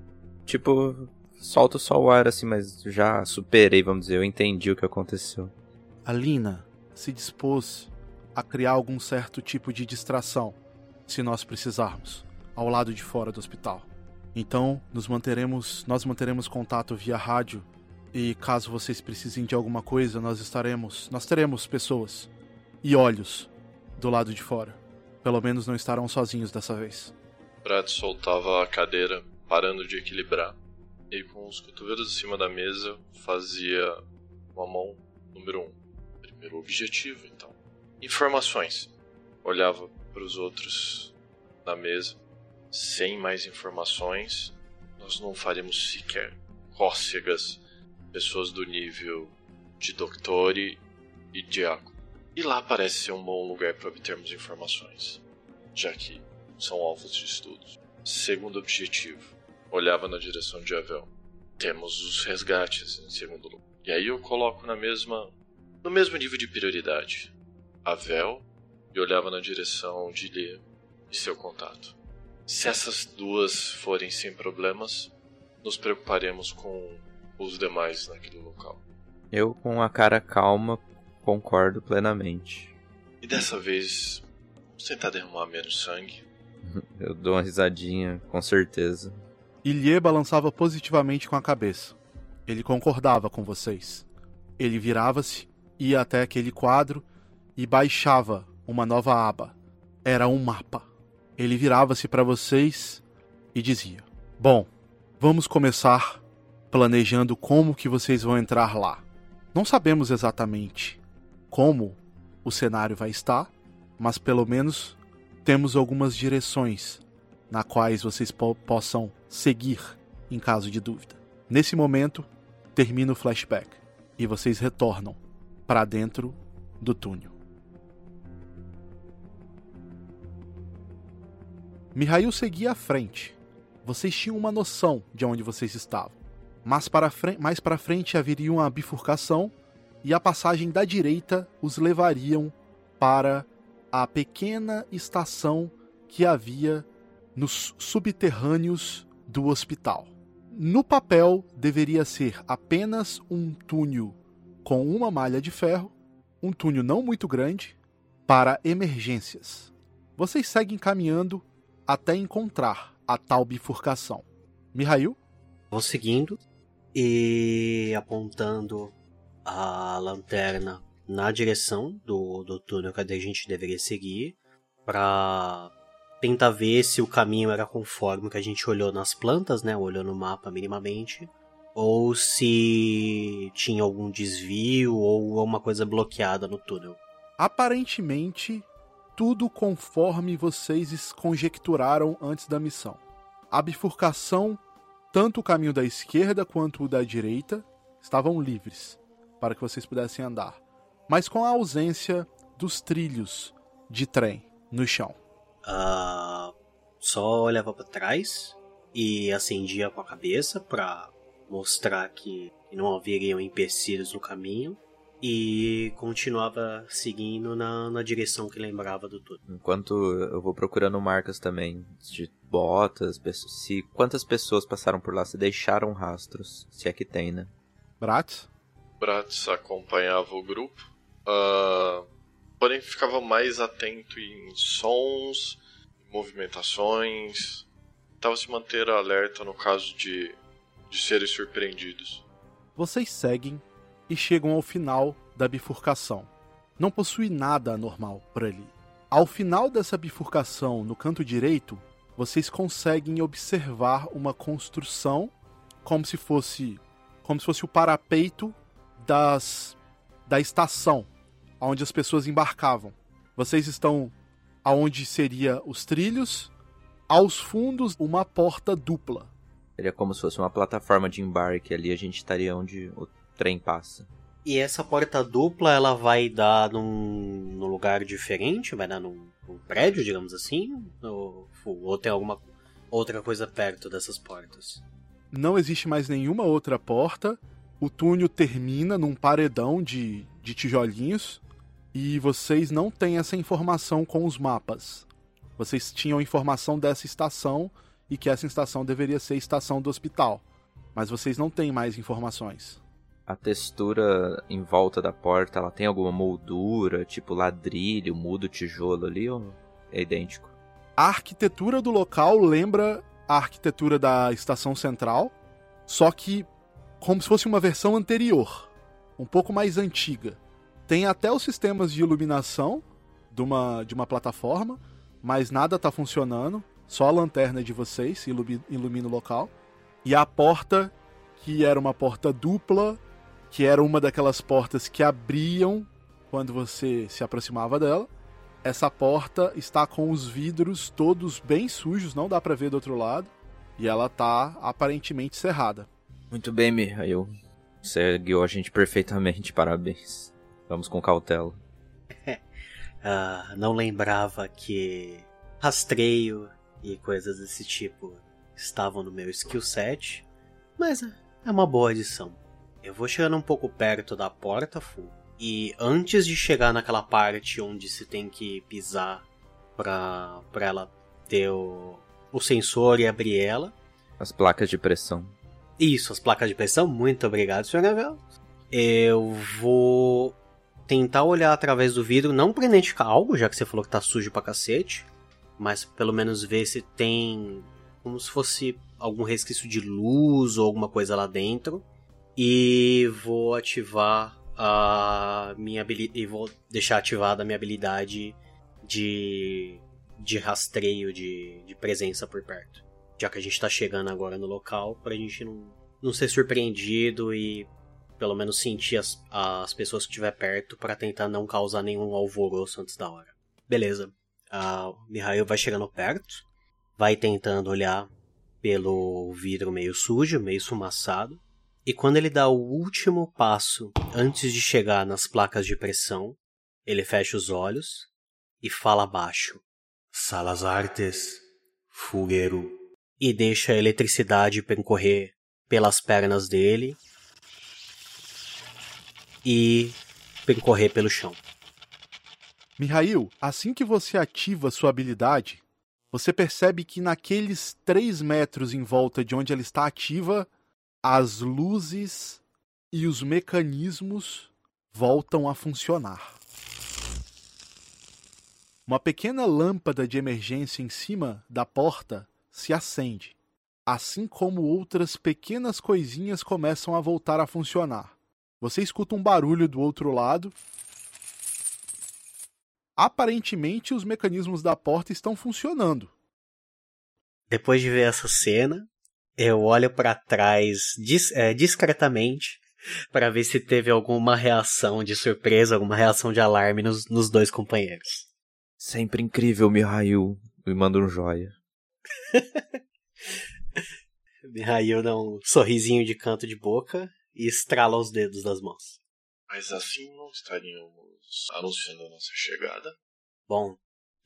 tipo, solto só o ar assim, mas já superei, vamos dizer, eu entendi o que aconteceu. Alina se dispôs a criar algum certo tipo de distração, se nós precisarmos, ao lado de fora do hospital. Então, nos manteremos, nós manteremos contato via rádio e caso vocês precisem de alguma coisa, nós estaremos, nós teremos pessoas e olhos do lado de fora. Pelo menos não estarão sozinhos dessa vez. Brad soltava a cadeira, parando de equilibrar e com os cotovelos em cima da mesa fazia uma mão número um. Primeiro objetivo, então. Informações. Olhava para os outros na mesa. Sem mais informações, nós não faremos sequer cócegas pessoas do nível de Doctore e Diaco. E lá parece ser um bom lugar para obtermos informações, já que são alvos de estudos. Segundo objetivo, olhava na direção de Avel. Temos os resgates em segundo lugar. E aí eu coloco na mesma no mesmo nível de prioridade. Avel e olhava na direção de Lê e seu contato. Se essas duas forem sem problemas, nos preocuparemos com os demais naquele local. Eu, com a cara calma, concordo plenamente. E dessa vez, vamos tentar derramar menos sangue. Eu dou uma risadinha, com certeza. Ilie balançava positivamente com a cabeça. Ele concordava com vocês. Ele virava-se, ia até aquele quadro e baixava uma nova aba. Era um mapa. Ele virava-se para vocês e dizia: Bom, vamos começar planejando como que vocês vão entrar lá. Não sabemos exatamente como o cenário vai estar, mas pelo menos temos algumas direções na quais vocês po possam seguir em caso de dúvida. Nesse momento, termina o flashback e vocês retornam para dentro do túnel. Mihail seguia à frente. Vocês tinham uma noção de onde vocês estavam. Mas para mais para frente haveria uma bifurcação e a passagem da direita os levariam para a pequena estação que havia nos subterrâneos do hospital. No papel, deveria ser apenas um túnel com uma malha de ferro, um túnel não muito grande para emergências. Vocês seguem caminhando até encontrar a tal bifurcação. Mihail? Vou seguindo e apontando a lanterna na direção do, do túnel que a gente deveria seguir para tentar ver se o caminho era conforme o que a gente olhou nas plantas, né? Olhou no mapa minimamente. Ou se tinha algum desvio ou alguma coisa bloqueada no túnel. Aparentemente, tudo conforme vocês conjecturaram antes da missão. A bifurcação, tanto o caminho da esquerda quanto o da direita, estavam livres para que vocês pudessem andar, mas com a ausência dos trilhos de trem no chão. Uh, só olhava para trás e acendia com a cabeça para mostrar que não haveriam empecilhos no caminho e continuava seguindo na, na direção que lembrava do tudo. Enquanto eu vou procurando marcas também de botas, se quantas pessoas passaram por lá, se deixaram rastros, se é que tem, né? Bratz? Bratz acompanhava o grupo, uh, porém ficava mais atento em sons, movimentações, tentava se manter alerta no caso de de serem surpreendidos. Vocês seguem e chegam ao final da bifurcação. Não possui nada anormal por ali. Ao final dessa bifurcação, no canto direito, vocês conseguem observar uma construção como se fosse como se fosse o parapeito das da estação onde as pessoas embarcavam. Vocês estão aonde seria os trilhos, aos fundos uma porta dupla Seria como se fosse uma plataforma de embarque ali, a gente estaria onde trem passa. E essa porta dupla, ela vai dar num, num lugar diferente? Vai dar num, num prédio, digamos assim? Ou, ou tem alguma outra coisa perto dessas portas? Não existe mais nenhuma outra porta. O túnel termina num paredão de, de tijolinhos. E vocês não têm essa informação com os mapas. Vocês tinham informação dessa estação e que essa estação deveria ser a estação do hospital. Mas vocês não têm mais informações. A textura em volta da porta, ela tem alguma moldura, tipo ladrilho, mudo tijolo ali ou é idêntico? A arquitetura do local lembra a arquitetura da estação central, só que como se fosse uma versão anterior, um pouco mais antiga. Tem até os sistemas de iluminação de uma, de uma plataforma, mas nada está funcionando. Só a lanterna de vocês ilumina o local. E a porta, que era uma porta dupla, que era uma daquelas portas que abriam quando você se aproximava dela. Essa porta está com os vidros todos bem sujos, não dá para ver do outro lado. E ela tá aparentemente cerrada. Muito bem, Mihail. Você guiou a gente perfeitamente, parabéns. Vamos com cautela. uh, não lembrava que rastreio e coisas desse tipo estavam no meu skill set, mas é uma boa adição. Eu vou chegando um pouco perto da porta, Fu, e antes de chegar naquela parte onde se tem que pisar pra, pra ela ter o, o sensor e abrir ela. As placas de pressão. Isso, as placas de pressão. Muito obrigado, Sr. Gavel. Eu vou tentar olhar através do vidro, não pra identificar algo, já que você falou que tá sujo pra cacete mas pelo menos ver se tem como se fosse algum resquício de luz ou alguma coisa lá dentro. E vou ativar a minha habilidade. E vou deixar ativada a minha habilidade de. de rastreio de, de presença por perto. Já que a gente tá chegando agora no local, pra gente não, não ser surpreendido e pelo menos sentir as, as pessoas que estiver perto para tentar não causar nenhum alvoroço antes da hora. Beleza. Uh, Mihail vai chegando perto, vai tentando olhar pelo vidro meio sujo, meio esfumaçado. E quando ele dá o último passo antes de chegar nas placas de pressão, ele fecha os olhos e fala baixo: Salas Artes, fogueiro. E deixa a eletricidade percorrer pelas pernas dele e percorrer pelo chão. Mihail, assim que você ativa sua habilidade, você percebe que naqueles 3 metros em volta de onde ela está ativa, as luzes e os mecanismos voltam a funcionar. Uma pequena lâmpada de emergência em cima da porta se acende, assim como outras pequenas coisinhas começam a voltar a funcionar. Você escuta um barulho do outro lado. Aparentemente, os mecanismos da porta estão funcionando. Depois de ver essa cena, eu olho para trás dis é, discretamente para ver se teve alguma reação de surpresa, alguma reação de alarme nos, nos dois companheiros. Sempre incrível, Mihail. Me manda um joia. Mihail dá um sorrisinho de canto de boca e estrala os dedos das mãos. Mas assim não estaríamos anunciando a nossa chegada? Bom,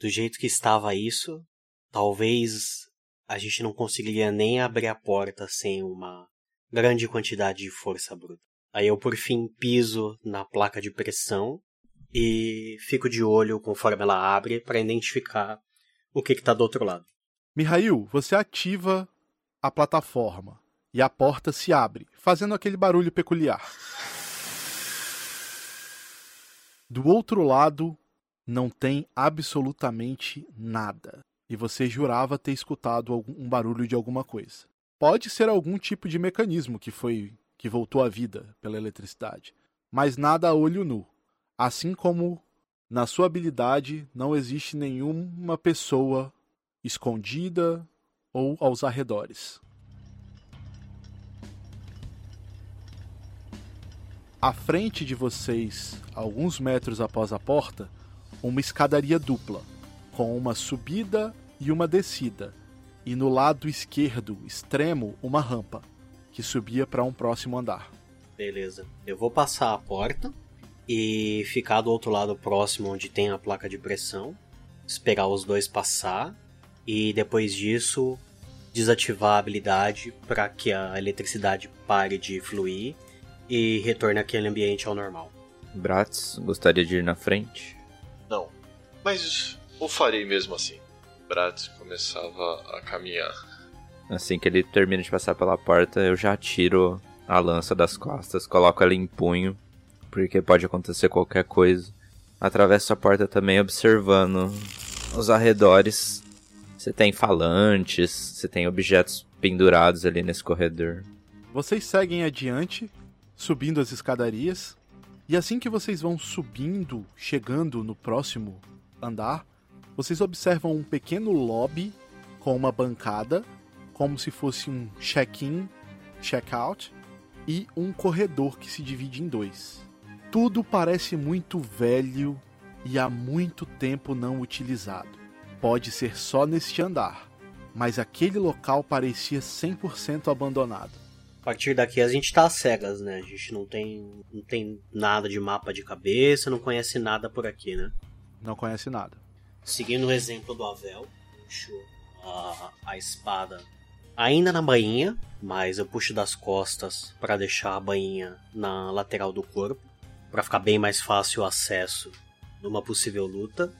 do jeito que estava isso, talvez a gente não conseguiria nem abrir a porta sem uma grande quantidade de força bruta. Aí eu por fim piso na placa de pressão e fico de olho conforme ela abre para identificar o que está do outro lado. Mihail, você ativa a plataforma e a porta se abre, fazendo aquele barulho peculiar. Do outro lado, não tem absolutamente nada. E você jurava ter escutado um barulho de alguma coisa. Pode ser algum tipo de mecanismo que foi que voltou à vida pela eletricidade, mas nada a olho nu. Assim como na sua habilidade não existe nenhuma pessoa escondida ou aos arredores. À frente de vocês, alguns metros após a porta, uma escadaria dupla, com uma subida e uma descida, e no lado esquerdo extremo uma rampa, que subia para um próximo andar. Beleza. Eu vou passar a porta e ficar do outro lado próximo onde tem a placa de pressão, esperar os dois passar e depois disso desativar a habilidade para que a eletricidade pare de fluir e retorne aquele ambiente ao normal. Bratz gostaria de ir na frente? Não, mas o farei mesmo assim. Bratz começava a caminhar. Assim que ele termina de passar pela porta, eu já tiro a lança das costas, coloco ela em punho porque pode acontecer qualquer coisa. Atravessa a porta também observando os arredores. Você tem falantes, você tem objetos pendurados ali nesse corredor. Vocês seguem adiante, subindo as escadarias, e assim que vocês vão subindo, chegando no próximo andar, vocês observam um pequeno lobby com uma bancada, como se fosse um check-in, check-out, e um corredor que se divide em dois. Tudo parece muito velho e há muito tempo não utilizado. Pode ser só neste andar, mas aquele local parecia 100% abandonado. A partir daqui a gente tá às cegas, né? A gente não tem, não tem nada de mapa de cabeça, não conhece nada por aqui, né? Não conhece nada. Seguindo o exemplo do Avel, puxo a, a espada ainda na bainha, mas eu puxo das costas para deixar a bainha na lateral do corpo para ficar bem mais fácil o acesso numa possível luta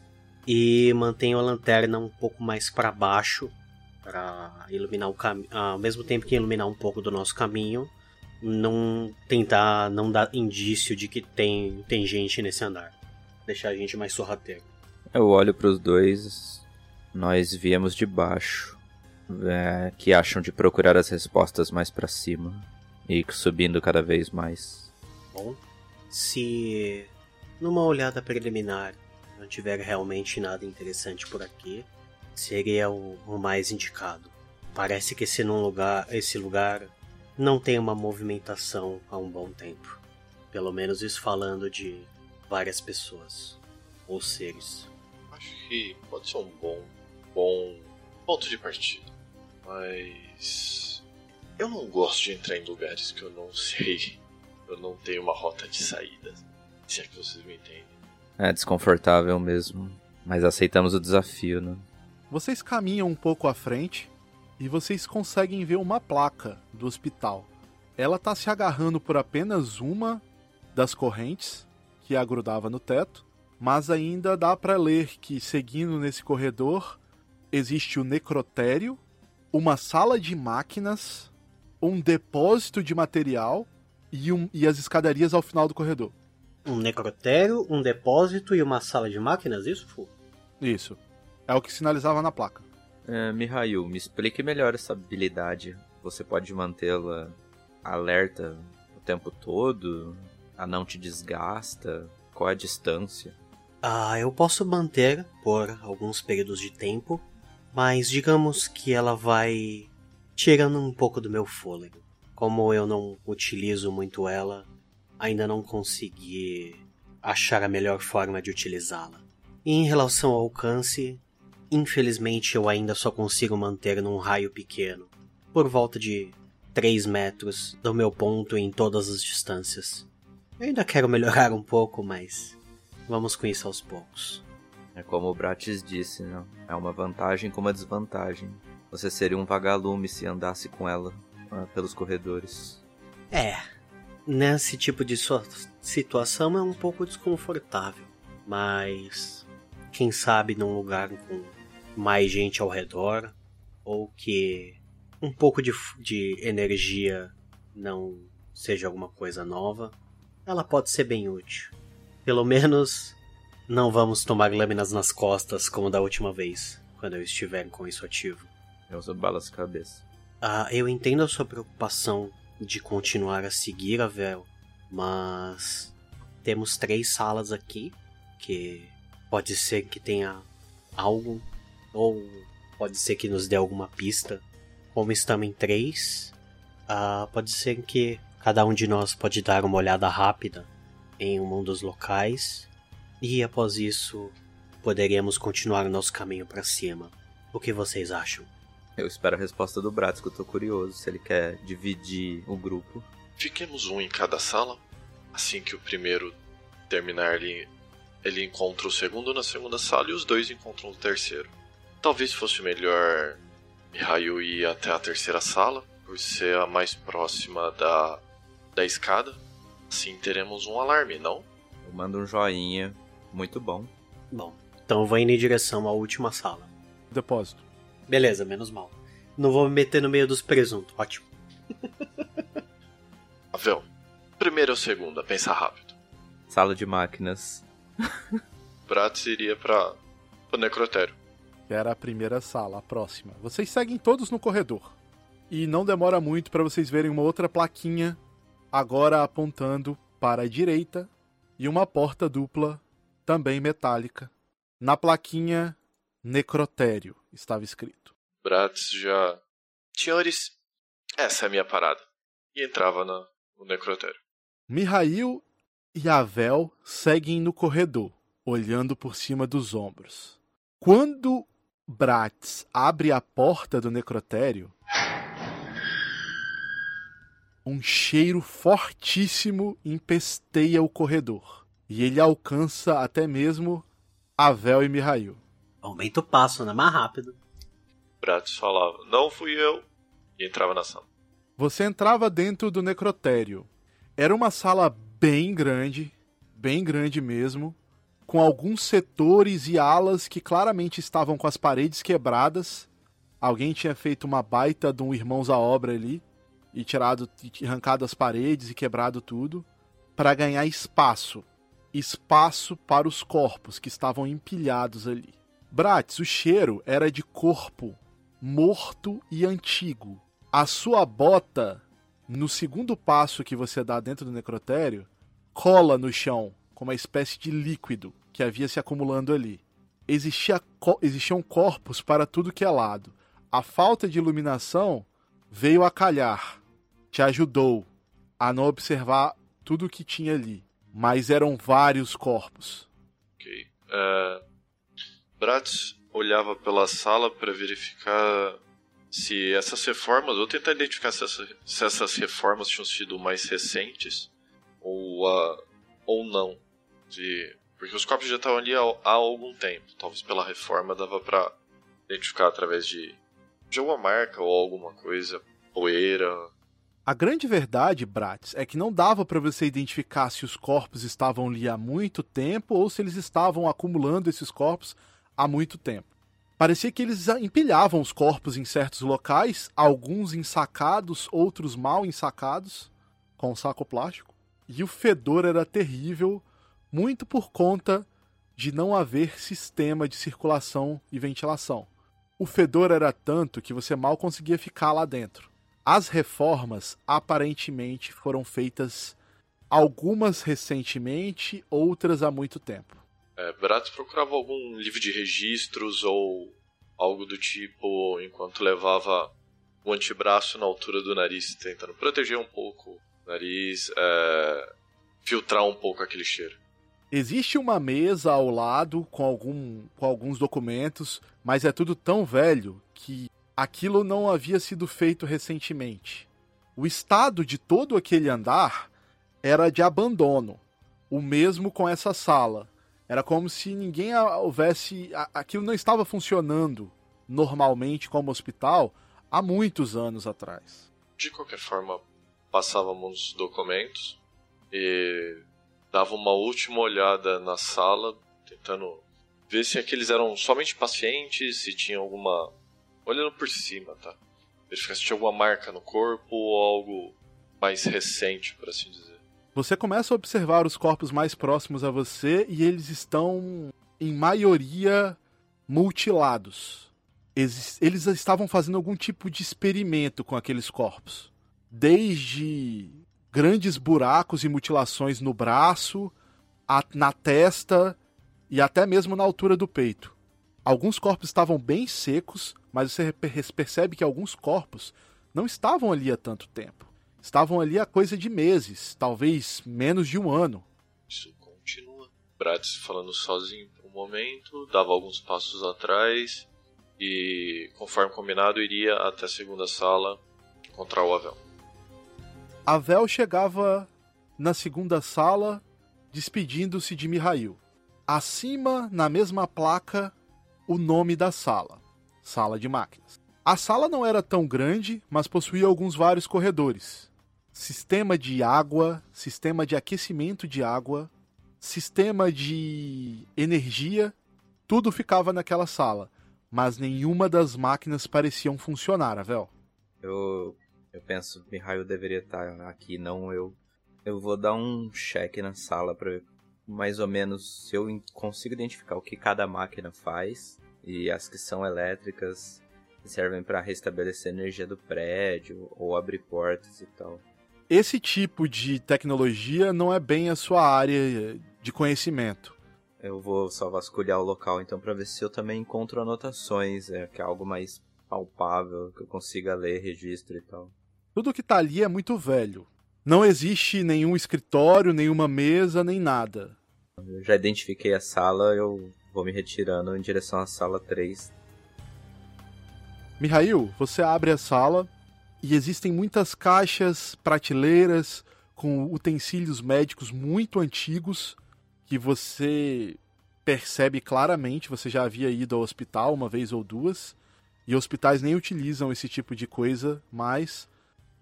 e mantenho a lanterna um pouco mais para baixo para iluminar o caminho, ao mesmo tempo que iluminar um pouco do nosso caminho, não tentar não dar indício de que tem tem gente nesse andar, deixar a gente mais sorrateiro. Eu olho para os dois, nós viemos de baixo, é, que acham de procurar as respostas mais para cima e subindo cada vez mais. Bom, se numa olhada preliminar não tiver realmente nada interessante por aqui, seria o, o mais indicado. Parece que esse, lugar, esse lugar não tem uma movimentação há um bom tempo. Pelo menos isso falando de várias pessoas ou seres. Acho que pode ser um bom, bom ponto de partida. Mas eu não gosto de entrar em lugares que eu não sei eu não tenho uma rota de saída. Se é que vocês me entendem. É desconfortável mesmo. Mas aceitamos o desafio, né? Vocês caminham um pouco à frente e vocês conseguem ver uma placa do hospital. Ela está se agarrando por apenas uma das correntes que a grudava no teto, mas ainda dá para ler que seguindo nesse corredor existe o necrotério, uma sala de máquinas, um depósito de material e, um, e as escadarias ao final do corredor. Um necrotério, um depósito e uma sala de máquinas, isso, Fu? Isso. É o que sinalizava na placa. É, Mihail, me explique melhor essa habilidade. Você pode mantê-la alerta o tempo todo? A não te desgasta? Qual é a distância? Ah, eu posso manter por alguns períodos de tempo, mas digamos que ela vai tirando um pouco do meu fôlego. Como eu não utilizo muito ela, ainda não consegui achar a melhor forma de utilizá-la. Em relação ao alcance, infelizmente eu ainda só consigo manter num raio pequeno, por volta de 3 metros do meu ponto em todas as distâncias. Eu ainda quero melhorar um pouco, mas vamos com isso aos poucos. É como o Bratis disse, né? É uma vantagem com uma desvantagem. Você seria um vagalume se andasse com ela ah, pelos corredores. É, nesse tipo de situação é um pouco desconfortável, mas quem sabe num lugar com mais gente ao redor ou que um pouco de, de energia não seja alguma coisa nova, ela pode ser bem útil. Pelo menos não vamos tomar lâminas nas costas como da última vez, quando eu estiver com isso ativo. Eu uso balas cabeça. Ah, eu entendo a sua preocupação de continuar a seguir a Vel, mas temos três salas aqui que pode ser que tenha algo ou pode ser que nos dê alguma pista. Como estamos em três, ah, pode ser que cada um de nós pode dar uma olhada rápida em um dos locais e após isso poderíamos continuar nosso caminho para cima. O que vocês acham? Eu espero a resposta do Bratz, que eu tô curioso se ele quer dividir o grupo. Fiquemos um em cada sala. Assim que o primeiro terminar, ele, ele encontra o segundo na segunda sala e os dois encontram o terceiro. Talvez fosse melhor Mihail ir até a terceira sala, por ser a mais próxima da, da escada. Assim teremos um alarme, não? Eu mando um joinha. Muito bom. Bom, então eu vou indo em direção à última sala. Depósito. Beleza, menos mal. Não vou me meter no meio dos presuntos. Ótimo. Avel, primeiro ou segunda, pensa rápido. Sala de máquinas. Bratz iria para o necrotério. Era a primeira sala, a próxima. Vocês seguem todos no corredor. E não demora muito para vocês verem uma outra plaquinha, agora apontando para a direita, e uma porta dupla, também metálica. Na plaquinha, necrotério estava escrito. Bratz já. Senhores, essa é a minha parada. E entrava no, no necrotério. Mihail e Avel seguem no corredor, olhando por cima dos ombros. Quando Bratz abre a porta do necrotério, um cheiro fortíssimo empesteia o corredor. E ele alcança até mesmo Avel e Mihail. Aumenta o passo, né? Mais rápido. Bratz falava, não fui eu. E entrava na sala. Você entrava dentro do necrotério. Era uma sala bem grande, bem grande mesmo, com alguns setores e alas que claramente estavam com as paredes quebradas. Alguém tinha feito uma baita de um irmãos à obra ali e tirado, e arrancado as paredes e quebrado tudo para ganhar espaço, espaço para os corpos que estavam empilhados ali. Bratis, o cheiro era de corpo morto e antigo. A sua bota, no segundo passo que você dá dentro do necrotério, cola no chão com uma espécie de líquido que havia se acumulando ali. Existia, existiam corpos para tudo que é lado. A falta de iluminação veio a calhar, te ajudou a não observar tudo o que tinha ali. Mas eram vários corpos. Ok. Uh, Bratz olhava pela sala para verificar se essas reformas, ou tentar identificar se, essa, se, essas reformas tinham sido mais recentes ou, uh, ou não. De, porque os corpos já estavam ali há, há algum tempo. Talvez pela reforma dava para identificar através de, de alguma marca ou alguma coisa, poeira. A grande verdade, Bratis, é que não dava para você identificar se os corpos estavam ali há muito tempo ou se eles estavam acumulando esses corpos há muito tempo. Parecia que eles empilhavam os corpos em certos locais, alguns ensacados, outros mal ensacados, com um saco plástico. E o fedor era terrível, muito por conta de não haver sistema de circulação e ventilação. O fedor era tanto que você mal conseguia ficar lá dentro. As reformas aparentemente foram feitas algumas recentemente, outras há muito tempo. É, Bratz procurava algum livro de registros ou algo do tipo enquanto levava o antebraço na altura do nariz, tentando proteger um pouco o nariz, é, filtrar um pouco aquele cheiro. Existe uma mesa ao lado com, algum, com alguns documentos, mas é tudo tão velho que aquilo não havia sido feito recentemente. O estado de todo aquele andar era de abandono, o mesmo com essa sala. Era como se ninguém houvesse. Aquilo não estava funcionando normalmente como hospital há muitos anos atrás. De qualquer forma, passávamos documentos e dava uma última olhada na sala, tentando ver se aqueles eram somente pacientes, se tinha alguma. olhando por cima, tá? Verificar se tinha alguma marca no corpo ou algo mais recente, por assim dizer. Você começa a observar os corpos mais próximos a você e eles estão, em maioria, mutilados. Eles, eles estavam fazendo algum tipo de experimento com aqueles corpos. Desde grandes buracos e mutilações no braço, a, na testa e até mesmo na altura do peito. Alguns corpos estavam bem secos, mas você percebe que alguns corpos não estavam ali há tanto tempo. Estavam ali há coisa de meses, talvez menos de um ano. Isso continua. Bratz falando sozinho por um momento, dava alguns passos atrás e, conforme combinado, iria até a segunda sala encontrar o Avel. Avel chegava na segunda sala, despedindo-se de Mihail. Acima, na mesma placa, o nome da sala: Sala de Máquinas. A sala não era tão grande, mas possuía alguns vários corredores. Sistema de água, sistema de aquecimento de água, sistema de energia, tudo ficava naquela sala, mas nenhuma das máquinas pareciam funcionar, Avel. Eu eu penso, Mihail deveria estar aqui, não eu. Eu vou dar um check na sala para ver mais ou menos se eu consigo identificar o que cada máquina faz e as que são elétricas servem para restabelecer a energia do prédio ou abrir portas e tal. Esse tipo de tecnologia não é bem a sua área de conhecimento. Eu vou só vasculhar o local então para ver se eu também encontro anotações, é, que é algo mais palpável, que eu consiga ler registro e tal. Tudo que tá ali é muito velho. Não existe nenhum escritório, nenhuma mesa, nem nada. Eu já identifiquei a sala, eu vou me retirando em direção à sala 3. Mihail, você abre a sala e existem muitas caixas, prateleiras com utensílios médicos muito antigos que você percebe claramente, você já havia ido ao hospital uma vez ou duas, e hospitais nem utilizam esse tipo de coisa mais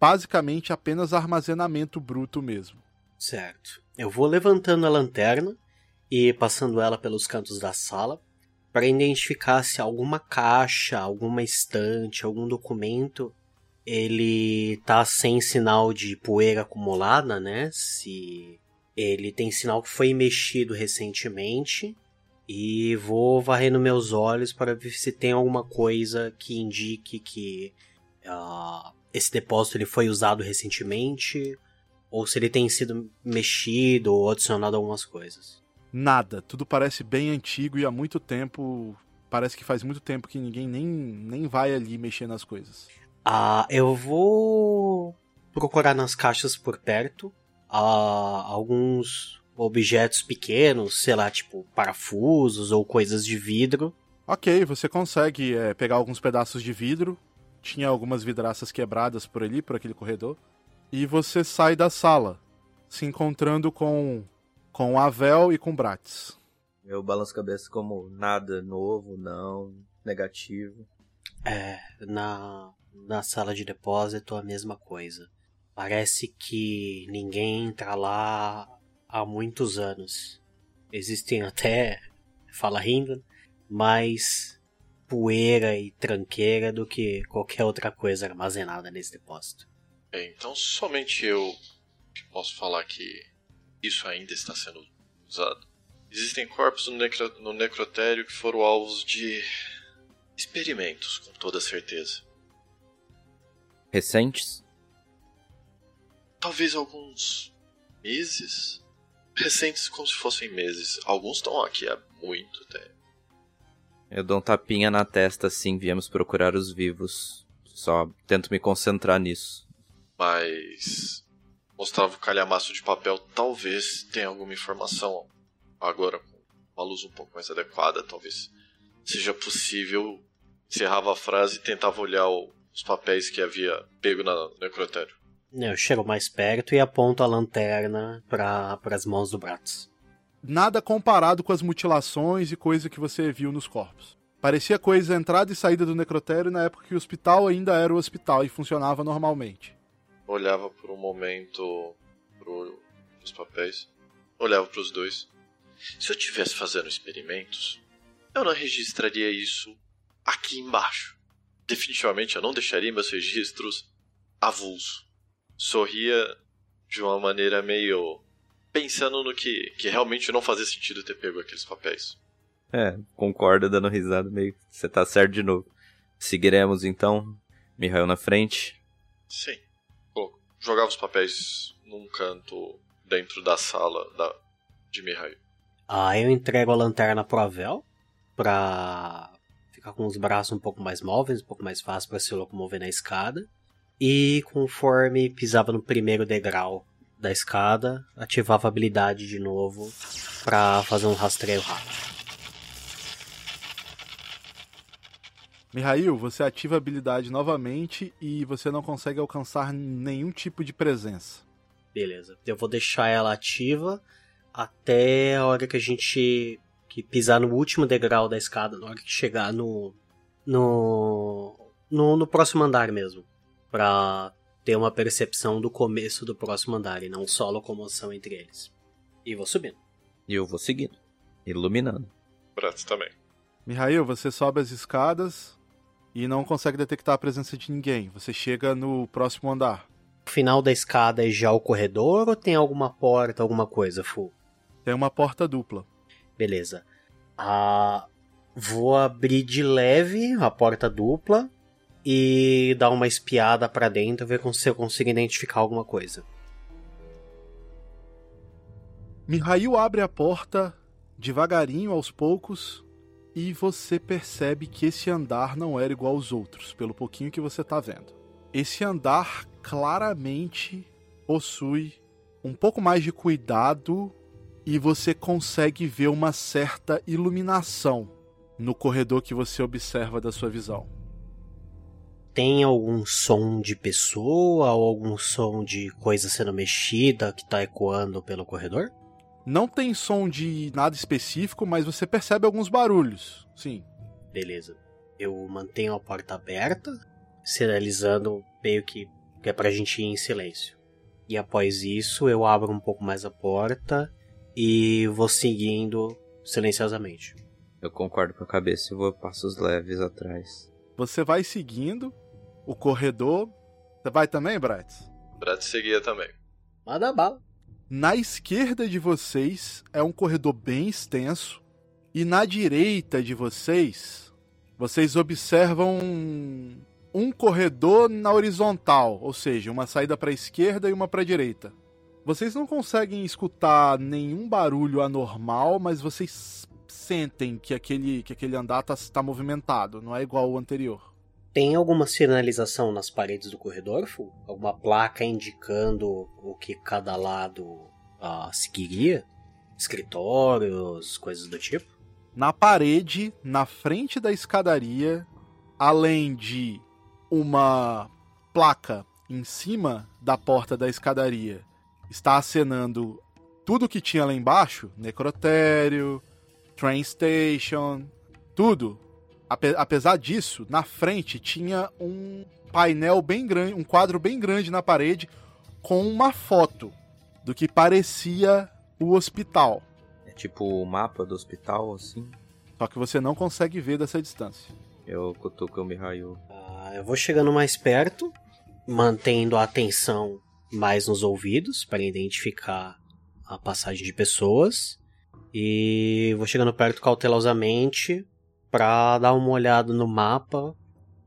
basicamente apenas armazenamento bruto mesmo. Certo. Eu vou levantando a lanterna e passando ela pelos cantos da sala para identificar se alguma caixa, alguma estante, algum documento ele tá sem sinal de poeira acumulada, né? Se ele tem sinal que foi mexido recentemente e vou varrendo meus olhos para ver se tem alguma coisa que indique que uh, esse depósito ele foi usado recentemente ou se ele tem sido mexido ou adicionado algumas coisas. Nada, tudo parece bem antigo e há muito tempo, parece que faz muito tempo que ninguém nem, nem vai ali mexer nas coisas. Ah, eu vou procurar nas caixas por perto ah, alguns objetos pequenos, sei lá, tipo parafusos ou coisas de vidro. Ok, você consegue é, pegar alguns pedaços de vidro, tinha algumas vidraças quebradas por ali, por aquele corredor. E você sai da sala, se encontrando com com Avel e com Bratis. Eu balanço a cabeça como nada novo, não, negativo. É, na, na sala de depósito a mesma coisa. Parece que ninguém entra lá há muitos anos. Existem até, fala rindo, mas poeira e tranqueira do que qualquer outra coisa armazenada nesse depósito. É, então somente eu que posso falar que isso ainda está sendo usado. Existem corpos no, necro no necrotério que foram alvos de experimentos, com toda certeza. Recentes? Talvez alguns meses? Recentes como se fossem meses. Alguns estão aqui há muito tempo. Eu dou um tapinha na testa assim, viemos procurar os vivos. Só tento me concentrar nisso. Mas. Mostrava o calhamaço de papel, talvez tenha alguma informação. Agora, com uma luz um pouco mais adequada, talvez seja possível. Encerrava a frase e tentava olhar o, os papéis que havia pego na, no necrotério. Eu chego mais perto e aponto a lanterna para as mãos do Bratz. Nada comparado com as mutilações e coisa que você viu nos corpos. Parecia coisa entrada e saída do necrotério na época que o hospital ainda era o hospital e funcionava normalmente. Olhava por um momento pro, os papéis. Olhava para os dois. Se eu tivesse fazendo experimentos, eu não registraria isso aqui embaixo. Definitivamente eu não deixaria meus registros avulso. Sorria de uma maneira meio pensando no que, que realmente não fazia sentido ter pego aqueles papéis. É, concorda dando risada meio. Você tá certo de novo. Seguiremos então. Mihail na frente. Sim. jogava os papéis num canto dentro da sala da, de Mihail. Ah, eu entrego a lanterna pro Avel pra ficar com os braços um pouco mais móveis, um pouco mais fácil para se locomover na escada. E conforme pisava no primeiro degrau da escada, ativava a habilidade de novo para fazer um rastreio rápido. Mihail, você ativa a habilidade novamente e você não consegue alcançar nenhum tipo de presença. Beleza. Eu vou deixar ela ativa até a hora que a gente que pisar no último degrau da escada, na hora que chegar no no no, no próximo andar mesmo, para ter uma percepção do começo do próximo andar e não só locomoção entre eles. E vou subindo. E eu vou seguindo, iluminando. Pratos também. Mihail, você sobe as escadas e não consegue detectar a presença de ninguém. Você chega no próximo andar. O final da escada é já o corredor ou tem alguma porta, alguma coisa, Fu? Tem uma porta dupla. Beleza. Ah, vou abrir de leve a porta dupla e dar uma espiada para dentro, ver se eu consigo identificar alguma coisa. Mihail abre a porta devagarinho, aos poucos, e você percebe que esse andar não era igual aos outros, pelo pouquinho que você está vendo. Esse andar claramente possui um pouco mais de cuidado e você consegue ver uma certa iluminação no corredor que você observa da sua visão tem algum som de pessoa ou algum som de coisa sendo mexida que tá ecoando pelo corredor? Não tem som de nada específico, mas você percebe alguns barulhos, sim. Beleza. Eu mantenho a porta aberta, sinalizando meio que, que é pra gente ir em silêncio. E após isso, eu abro um pouco mais a porta e vou seguindo silenciosamente. Eu concordo com a cabeça e vou passos leves atrás. Você vai seguindo o corredor. Você vai também, Bratz? Bratz seguia também. Manda bala. Na esquerda de vocês é um corredor bem extenso. E na direita de vocês, vocês observam um, um corredor na horizontal, ou seja, uma saída para a esquerda e uma para a direita. Vocês não conseguem escutar nenhum barulho anormal, mas vocês sentem que aquele, que aquele andar está tá movimentado, não é igual ao anterior. Tem alguma sinalização nas paredes do corredor, Fu? Alguma placa indicando o que cada lado uh, seguiria? Escritórios, coisas do tipo? Na parede, na frente da escadaria, além de uma placa em cima da porta da escadaria, está acenando tudo que tinha lá embaixo: necrotério, train station, tudo apesar disso, na frente tinha um painel bem grande, um quadro bem grande na parede com uma foto do que parecia o hospital. É tipo o mapa do hospital, assim? Só que você não consegue ver dessa distância. Eu cutuco o Mihail. Ah, eu vou chegando mais perto, mantendo a atenção mais nos ouvidos para identificar a passagem de pessoas E vou chegando perto cautelosamente pra dar uma olhada no mapa,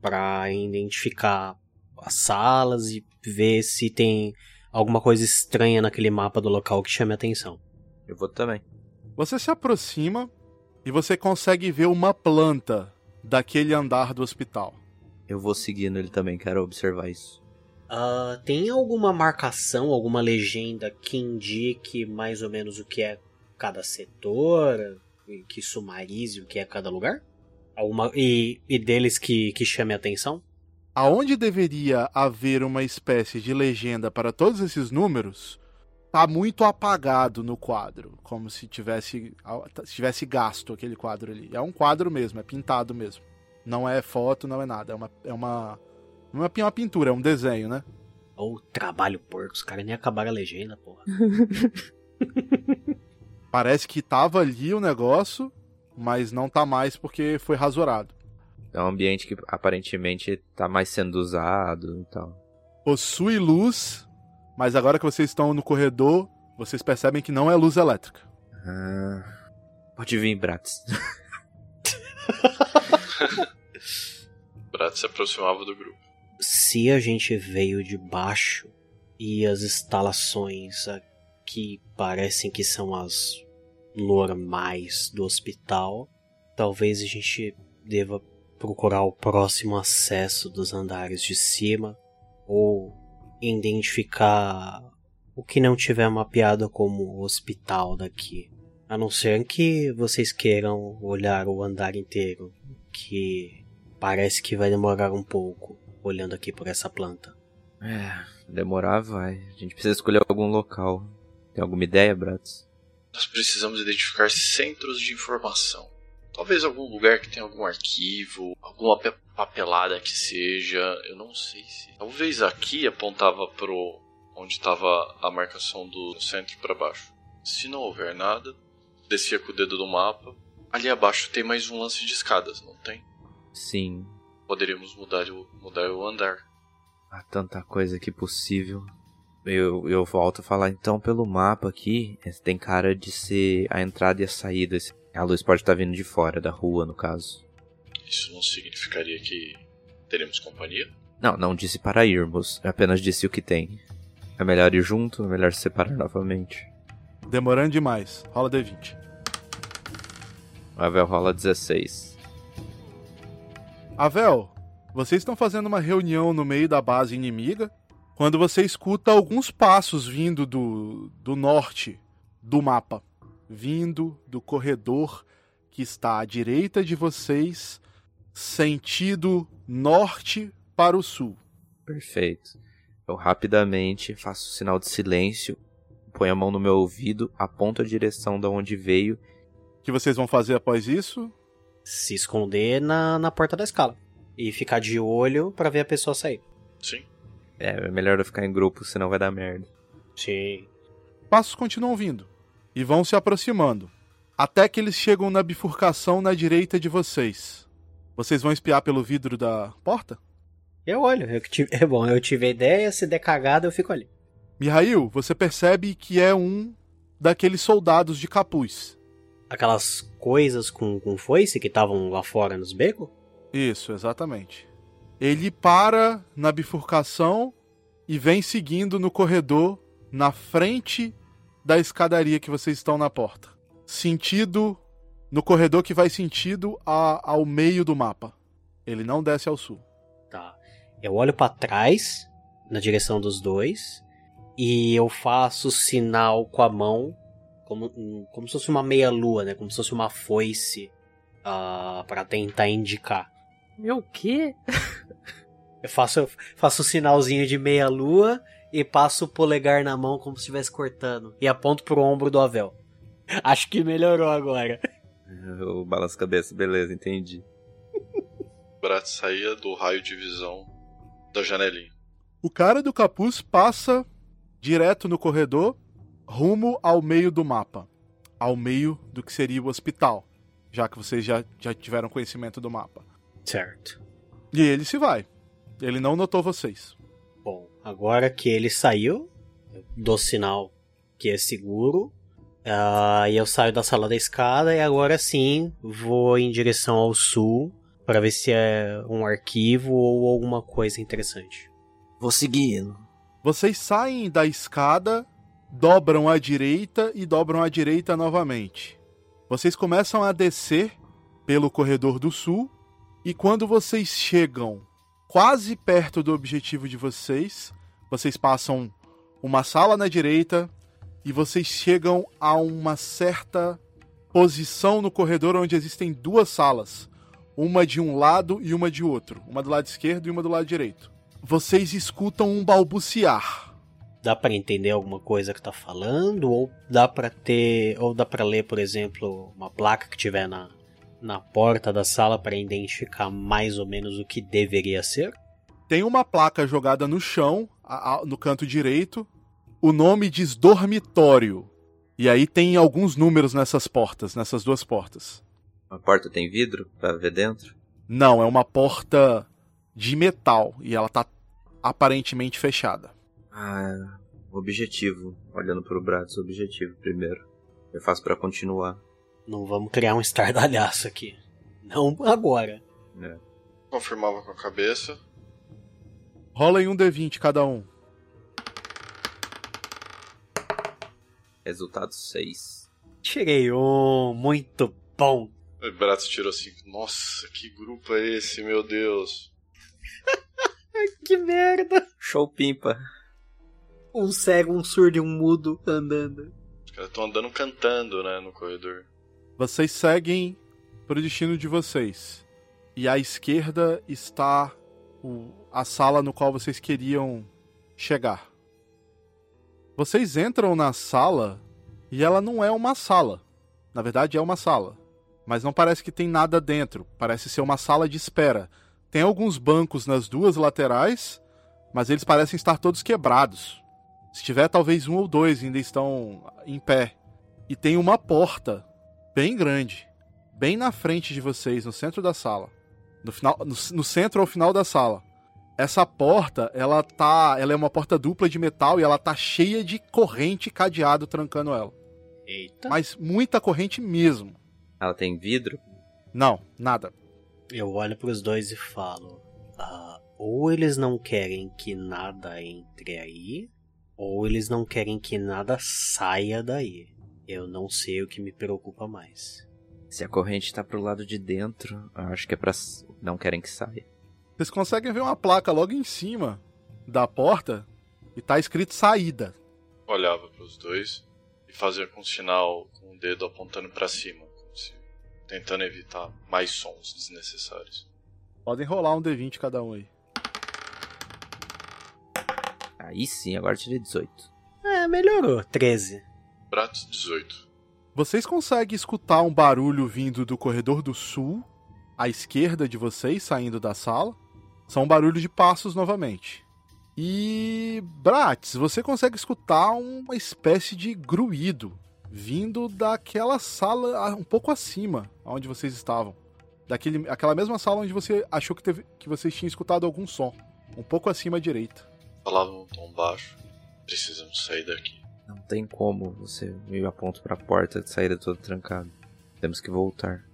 pra identificar as salas e ver se tem alguma coisa estranha naquele mapa do local que chame a atenção. Eu vou também. Você se aproxima e você consegue ver uma planta daquele andar do hospital. Eu vou seguindo ele também, quero observar isso. Uh, tem alguma marcação, alguma legenda que indique mais ou menos o que é cada setor, que sumarize o que é cada lugar? Alguma, e, e deles que, que chame a atenção? Aonde deveria haver uma espécie de legenda para todos esses números, tá muito apagado no quadro, como se tivesse, tivesse gasto aquele quadro ali. É um quadro mesmo, é pintado mesmo. Não é foto, não é nada. É uma, é uma, uma, uma pintura, é um desenho, né? Ou oh, trabalho porco, os caras nem acabaram a legenda, porra. Parece que tava ali o negócio, mas não tá mais porque foi rasurado. É um ambiente que aparentemente tá mais sendo usado e tal. Possui luz, mas agora que vocês estão no corredor, vocês percebem que não é luz elétrica. Ah, pode vir, Bratz. Bratz se aproximava do grupo. Se a gente veio de baixo e as instalações aqui parecem que são as normais do hospital, talvez a gente deva procurar o próximo acesso dos andares de cima ou identificar o que não tiver mapeado como hospital daqui. A não ser que vocês queiram olhar o andar inteiro, que parece que vai demorar um pouco olhando aqui por essa planta. É, demorar vai. A gente precisa escolher algum local. Tem alguma ideia, Bratz? Nós precisamos identificar centros de informação. Talvez algum lugar que tenha algum arquivo, alguma papelada que seja, eu não sei se. Talvez aqui apontava pro onde estava a marcação do centro para baixo. Se não houver nada, descia com o dedo do mapa. Ali abaixo tem mais um lance de escadas, não tem? Sim. Poderíamos mudar o, mudar o andar. Há tanta coisa aqui possível. Eu, eu volto a falar então pelo mapa aqui. Tem cara de ser a entrada e a saída. A luz pode estar vindo de fora, da rua, no caso. Isso não significaria que teremos companhia? Não, não disse para irmos. Apenas disse o que tem. É melhor ir junto, é melhor se separar novamente. Demorando demais. Rola D20. O Avel rola 16. Avel, vocês estão fazendo uma reunião no meio da base inimiga quando você escuta alguns passos vindo do, do norte do mapa, vindo do corredor que está à direita de vocês, sentido norte para o sul. Perfeito. Eu rapidamente faço sinal de silêncio, ponho a mão no meu ouvido, aponto a direção da onde veio. O que vocês vão fazer após isso? Se esconder na, na porta da escala. E ficar de olho para ver a pessoa sair. Sim. É, é melhor eu ficar em grupo, senão vai dar merda. Sim. Passos continuam vindo e vão se aproximando, até que eles chegam na bifurcação na direita de vocês. Vocês vão espiar pelo vidro da porta? Eu olho, eu tive, é bom, eu tive a ideia, se der cagada eu fico ali. Mihail, você percebe que é um daqueles soldados de capuz. Aquelas coisas com, com foice que estavam lá fora nos becos? Isso, exatamente. Ele para na bifurcação e vem seguindo no corredor na frente da escadaria que vocês estão na porta. Sentido no corredor que vai sentido a, ao meio do mapa. Ele não desce ao sul. Tá. Eu olho para trás, na direção dos dois, e eu faço sinal com a mão, como, como se fosse uma meia-lua, né? Como se fosse uma foice, uh, ah, para tentar indicar. Meu quê? Eu faço, faço o sinalzinho de meia-lua e passo o polegar na mão como se estivesse cortando. E aponto pro ombro do Avel. Acho que melhorou agora. Eu balanço a cabeça, beleza, entendi. Brat saía do raio de visão da janelinha. O cara do capuz passa direto no corredor, rumo ao meio do mapa. Ao meio do que seria o hospital. Já que vocês já, já tiveram conhecimento do mapa. Certo. E ele se vai. Ele não notou vocês. Bom, agora que ele saiu, eu dou sinal que é seguro Ah, e eu saio da sala da escada e agora sim vou em direção ao sul para ver se é um arquivo ou alguma coisa interessante. Vou seguindo. Vocês saem da escada, dobram à direita e dobram à direita novamente. Vocês começam a descer pelo corredor do sul e quando vocês chegam quase perto do objetivo de vocês, vocês passam uma sala na direita e vocês chegam a uma certa posição no corredor onde existem duas salas, uma de um lado e uma de outro, uma do lado esquerdo e uma do lado direito. Vocês escutam um balbuciar. Dá para entender alguma coisa que tá falando ou dá para ter ou dá para ler, por exemplo, uma placa que tiver na na porta da sala para identificar mais ou menos o que deveria ser? Tem uma placa jogada no chão, a- a- no canto direito. O nome diz dormitório. E aí tem alguns números nessas portas, nessas duas portas. A porta tem vidro pra ver dentro? Não, é uma porta de metal e ela tá aparentemente fechada. Ah, objetivo. Olhando pro braço, objetivo primeiro. Eu faço pra continuar. Não vamos criar um estardalhaço aqui. Não agora. É. Confirmava com a cabeça. Rola em um D20 cada um. Resultado 6. Tirei um, muito bom. O Bratz tirou assim. Nossa, que grupo é esse, meu Deus? Que merda. Show pimpa. Um cego, um surdo e um mudo andando. Os caras estão andando cantando, né, no corredor. Vocês seguem pro destino de vocês. E à esquerda está o- a sala no qual vocês queriam chegar. Vocês entram na sala e ela não é uma sala. Na verdade, é uma sala. Mas não parece que tem nada dentro. Parece ser uma sala de espera. Tem alguns bancos nas duas laterais, mas eles parecem estar todos quebrados. Se tiver, talvez um ou dois ainda estão em pé. E tem uma porta bem grande, bem na frente de vocês, no centro da sala. No, final, no, no centro ao final da sala. Essa porta, ela tá. Ela é uma porta dupla de metal e ela tá cheia de corrente e cadeado trancando ela. Eita. Mas muita corrente mesmo. Ela tem vidro? Não, nada. Eu olho pros dois e falo: ah, ou eles não querem que nada entre aí, ou eles não querem que nada saia daí. Eu não sei o que me preocupa mais. Se a corrente tá pro lado de dentro, eu acho que é pra. Não querem que saia. Vocês conseguem ver uma placa logo em cima da porta e tá escrito saída. Olhava pros dois e fazia com um sinal com o dedo apontando pra cima, como se tentando evitar mais sons desnecessários. Podem rolar um D20 cada um aí. Aí sim, agora tirei 18. É, melhorou. 13. Bratz 18. Vocês conseguem escutar um barulho vindo do corredor do sul, à esquerda de vocês, saindo da sala. São barulhos de passos novamente. E. Bratz, você consegue escutar uma espécie de gruído vindo daquela sala um pouco acima, onde vocês estavam. Daquele, aquela mesma sala onde você achou que, teve, que vocês tinham escutado algum som. Um pouco acima à direita. Falava num tom baixo. Precisamos sair daqui. Não tem como você me aponta pra porta de saída toda trancada. Temos que voltar.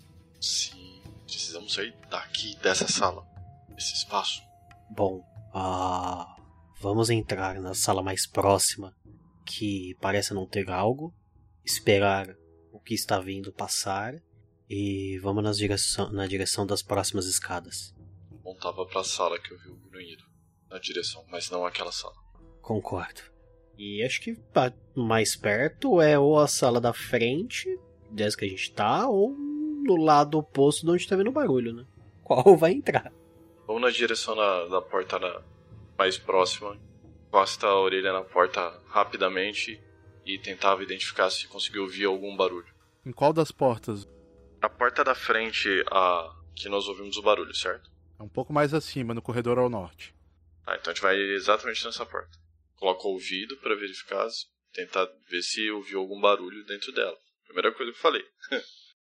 Sim, precisamos sair daqui, dessa sala. Desse espaço. Bom, ah, vamos entrar na sala mais próxima, que parece não ter algo, esperar o que está vindo passar e vamos nas direção, na direção das próximas escadas. Montava pra sala que eu vi o grunhido. Na direção, mas não aquela sala. Concordo. E acho que mais perto é ou a sala da frente, dessa que a gente tá, ou no lado oposto de onde tá vendo o barulho, né? Qual vai entrar? Vamos na direção da, da porta na- mais próxima. Encosta a orelha na porta rapidamente e tentava identificar se conseguiu ouvir algum barulho. Em qual das portas? A porta da frente, a que nós ouvimos o barulho, certo? É um pouco mais acima, no corredor ao norte. Ah, então a gente vai exatamente nessa porta. Coloca o ouvido para verificar, tentar ver se ouviu algum barulho dentro dela. Primeira coisa que eu falei.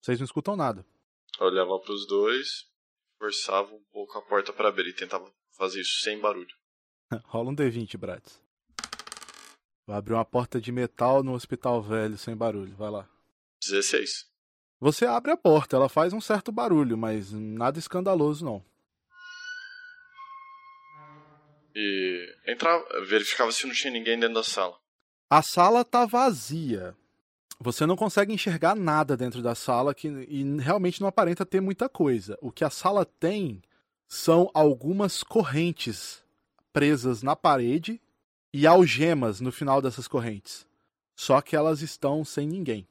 Vocês não escutam nada. Eu olhava pros dois, forçava um pouco a porta para abrir e tentava fazer isso sem barulho. Rola um D20, Bratz. Vou abrir uma porta de metal no hospital velho sem barulho. Vai lá. 16. Você abre a porta, ela faz um certo barulho, mas nada escandaloso não. E entrava, verificava se não tinha ninguém dentro da sala. A sala tá vazia. Você não consegue enxergar nada dentro da sala que, e realmente não aparenta ter muita coisa. O que a sala tem são algumas correntes presas na parede e algemas no final dessas correntes. Só que elas estão sem ninguém.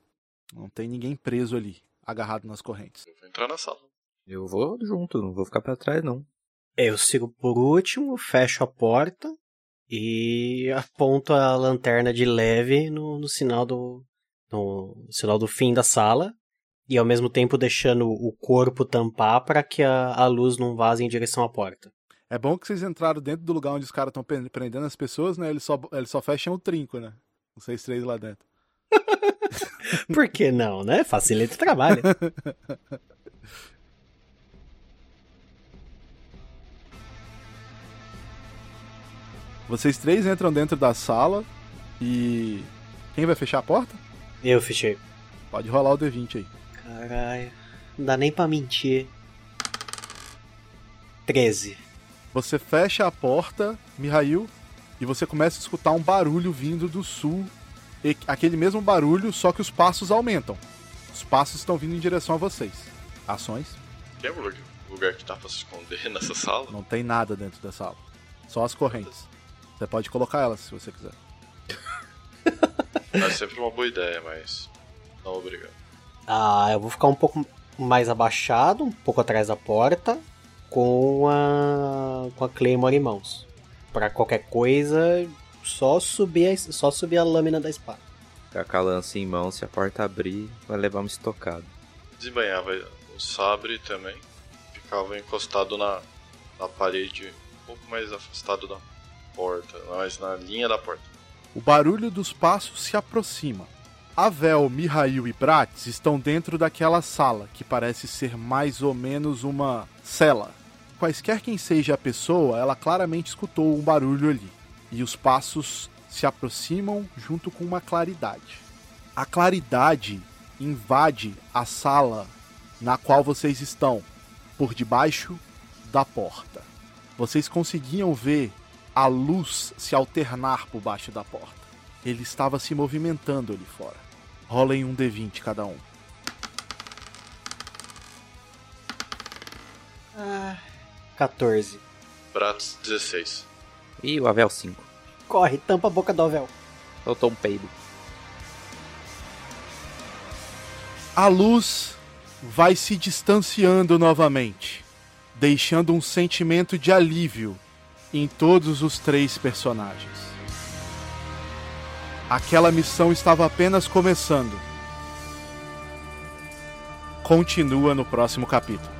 Não tem ninguém preso ali, agarrado nas correntes. Eu vou entrar na sala. Eu vou junto, não vou ficar pra trás, não. Eu sigo por último, fecho a porta e aponto a lanterna de leve no, no sinal do no sinal do fim da sala e ao mesmo tempo deixando o corpo tampar para que a, a luz não vaze em direção à porta. É bom que vocês entraram dentro do lugar onde os caras estão prendendo as pessoas, né? Eles só, eles só fecham o trinco, né? Vocês três lá dentro. Por que não, né? Facilita o trabalho. Vocês três entram dentro da sala e. Quem vai fechar a porta? Eu fechei. Pode rolar o D20 aí. Caralho. Não dá nem pra mentir. 13. Você fecha a porta, Mihail, e você começa a escutar um barulho vindo do sul. E aquele mesmo barulho, só que os passos aumentam. Os passos estão vindo em direção a vocês. Ações? Tem algum lugar que dá pra se esconder nessa sala? Não tem nada dentro da sala. Só as correntes. Você pode colocar elas se você quiser. É sempre uma boa ideia, mas. Não obrigado. Ah, eu vou ficar um pouco mais abaixado, um pouco atrás da porta, com a com a Claymore em mãos. Para qualquer coisa, só subir a, só subir a lâmina da espada. Ficar com a lança em mão, se a porta abrir, vai levar uma estocada. Desembanhava o sabre também. Ficava encostado na, na parede, um pouco mais afastado da porta, mas na linha da porta. O barulho dos passos se aproxima. Avel, Mihail e Bratis estão dentro daquela sala, que parece ser mais ou menos uma cela. Quaisquer quem seja a pessoa, ela claramente escutou um barulho ali. E os passos se aproximam junto com uma claridade. A claridade invade a sala na qual vocês estão, por debaixo da porta. Vocês conseguiam ver a luz se alternar por baixo da porta. Ele estava se movimentando ali fora. Rolem um D20 cada um. Ah, 14. Pratos 16. E o Avel 5. Corre, tampa a boca do Avel. Soltou um peido. A luz vai se distanciando novamente, deixando um sentimento de alívio em todos os três personagens. Aquela missão estava apenas começando. Continua no próximo capítulo.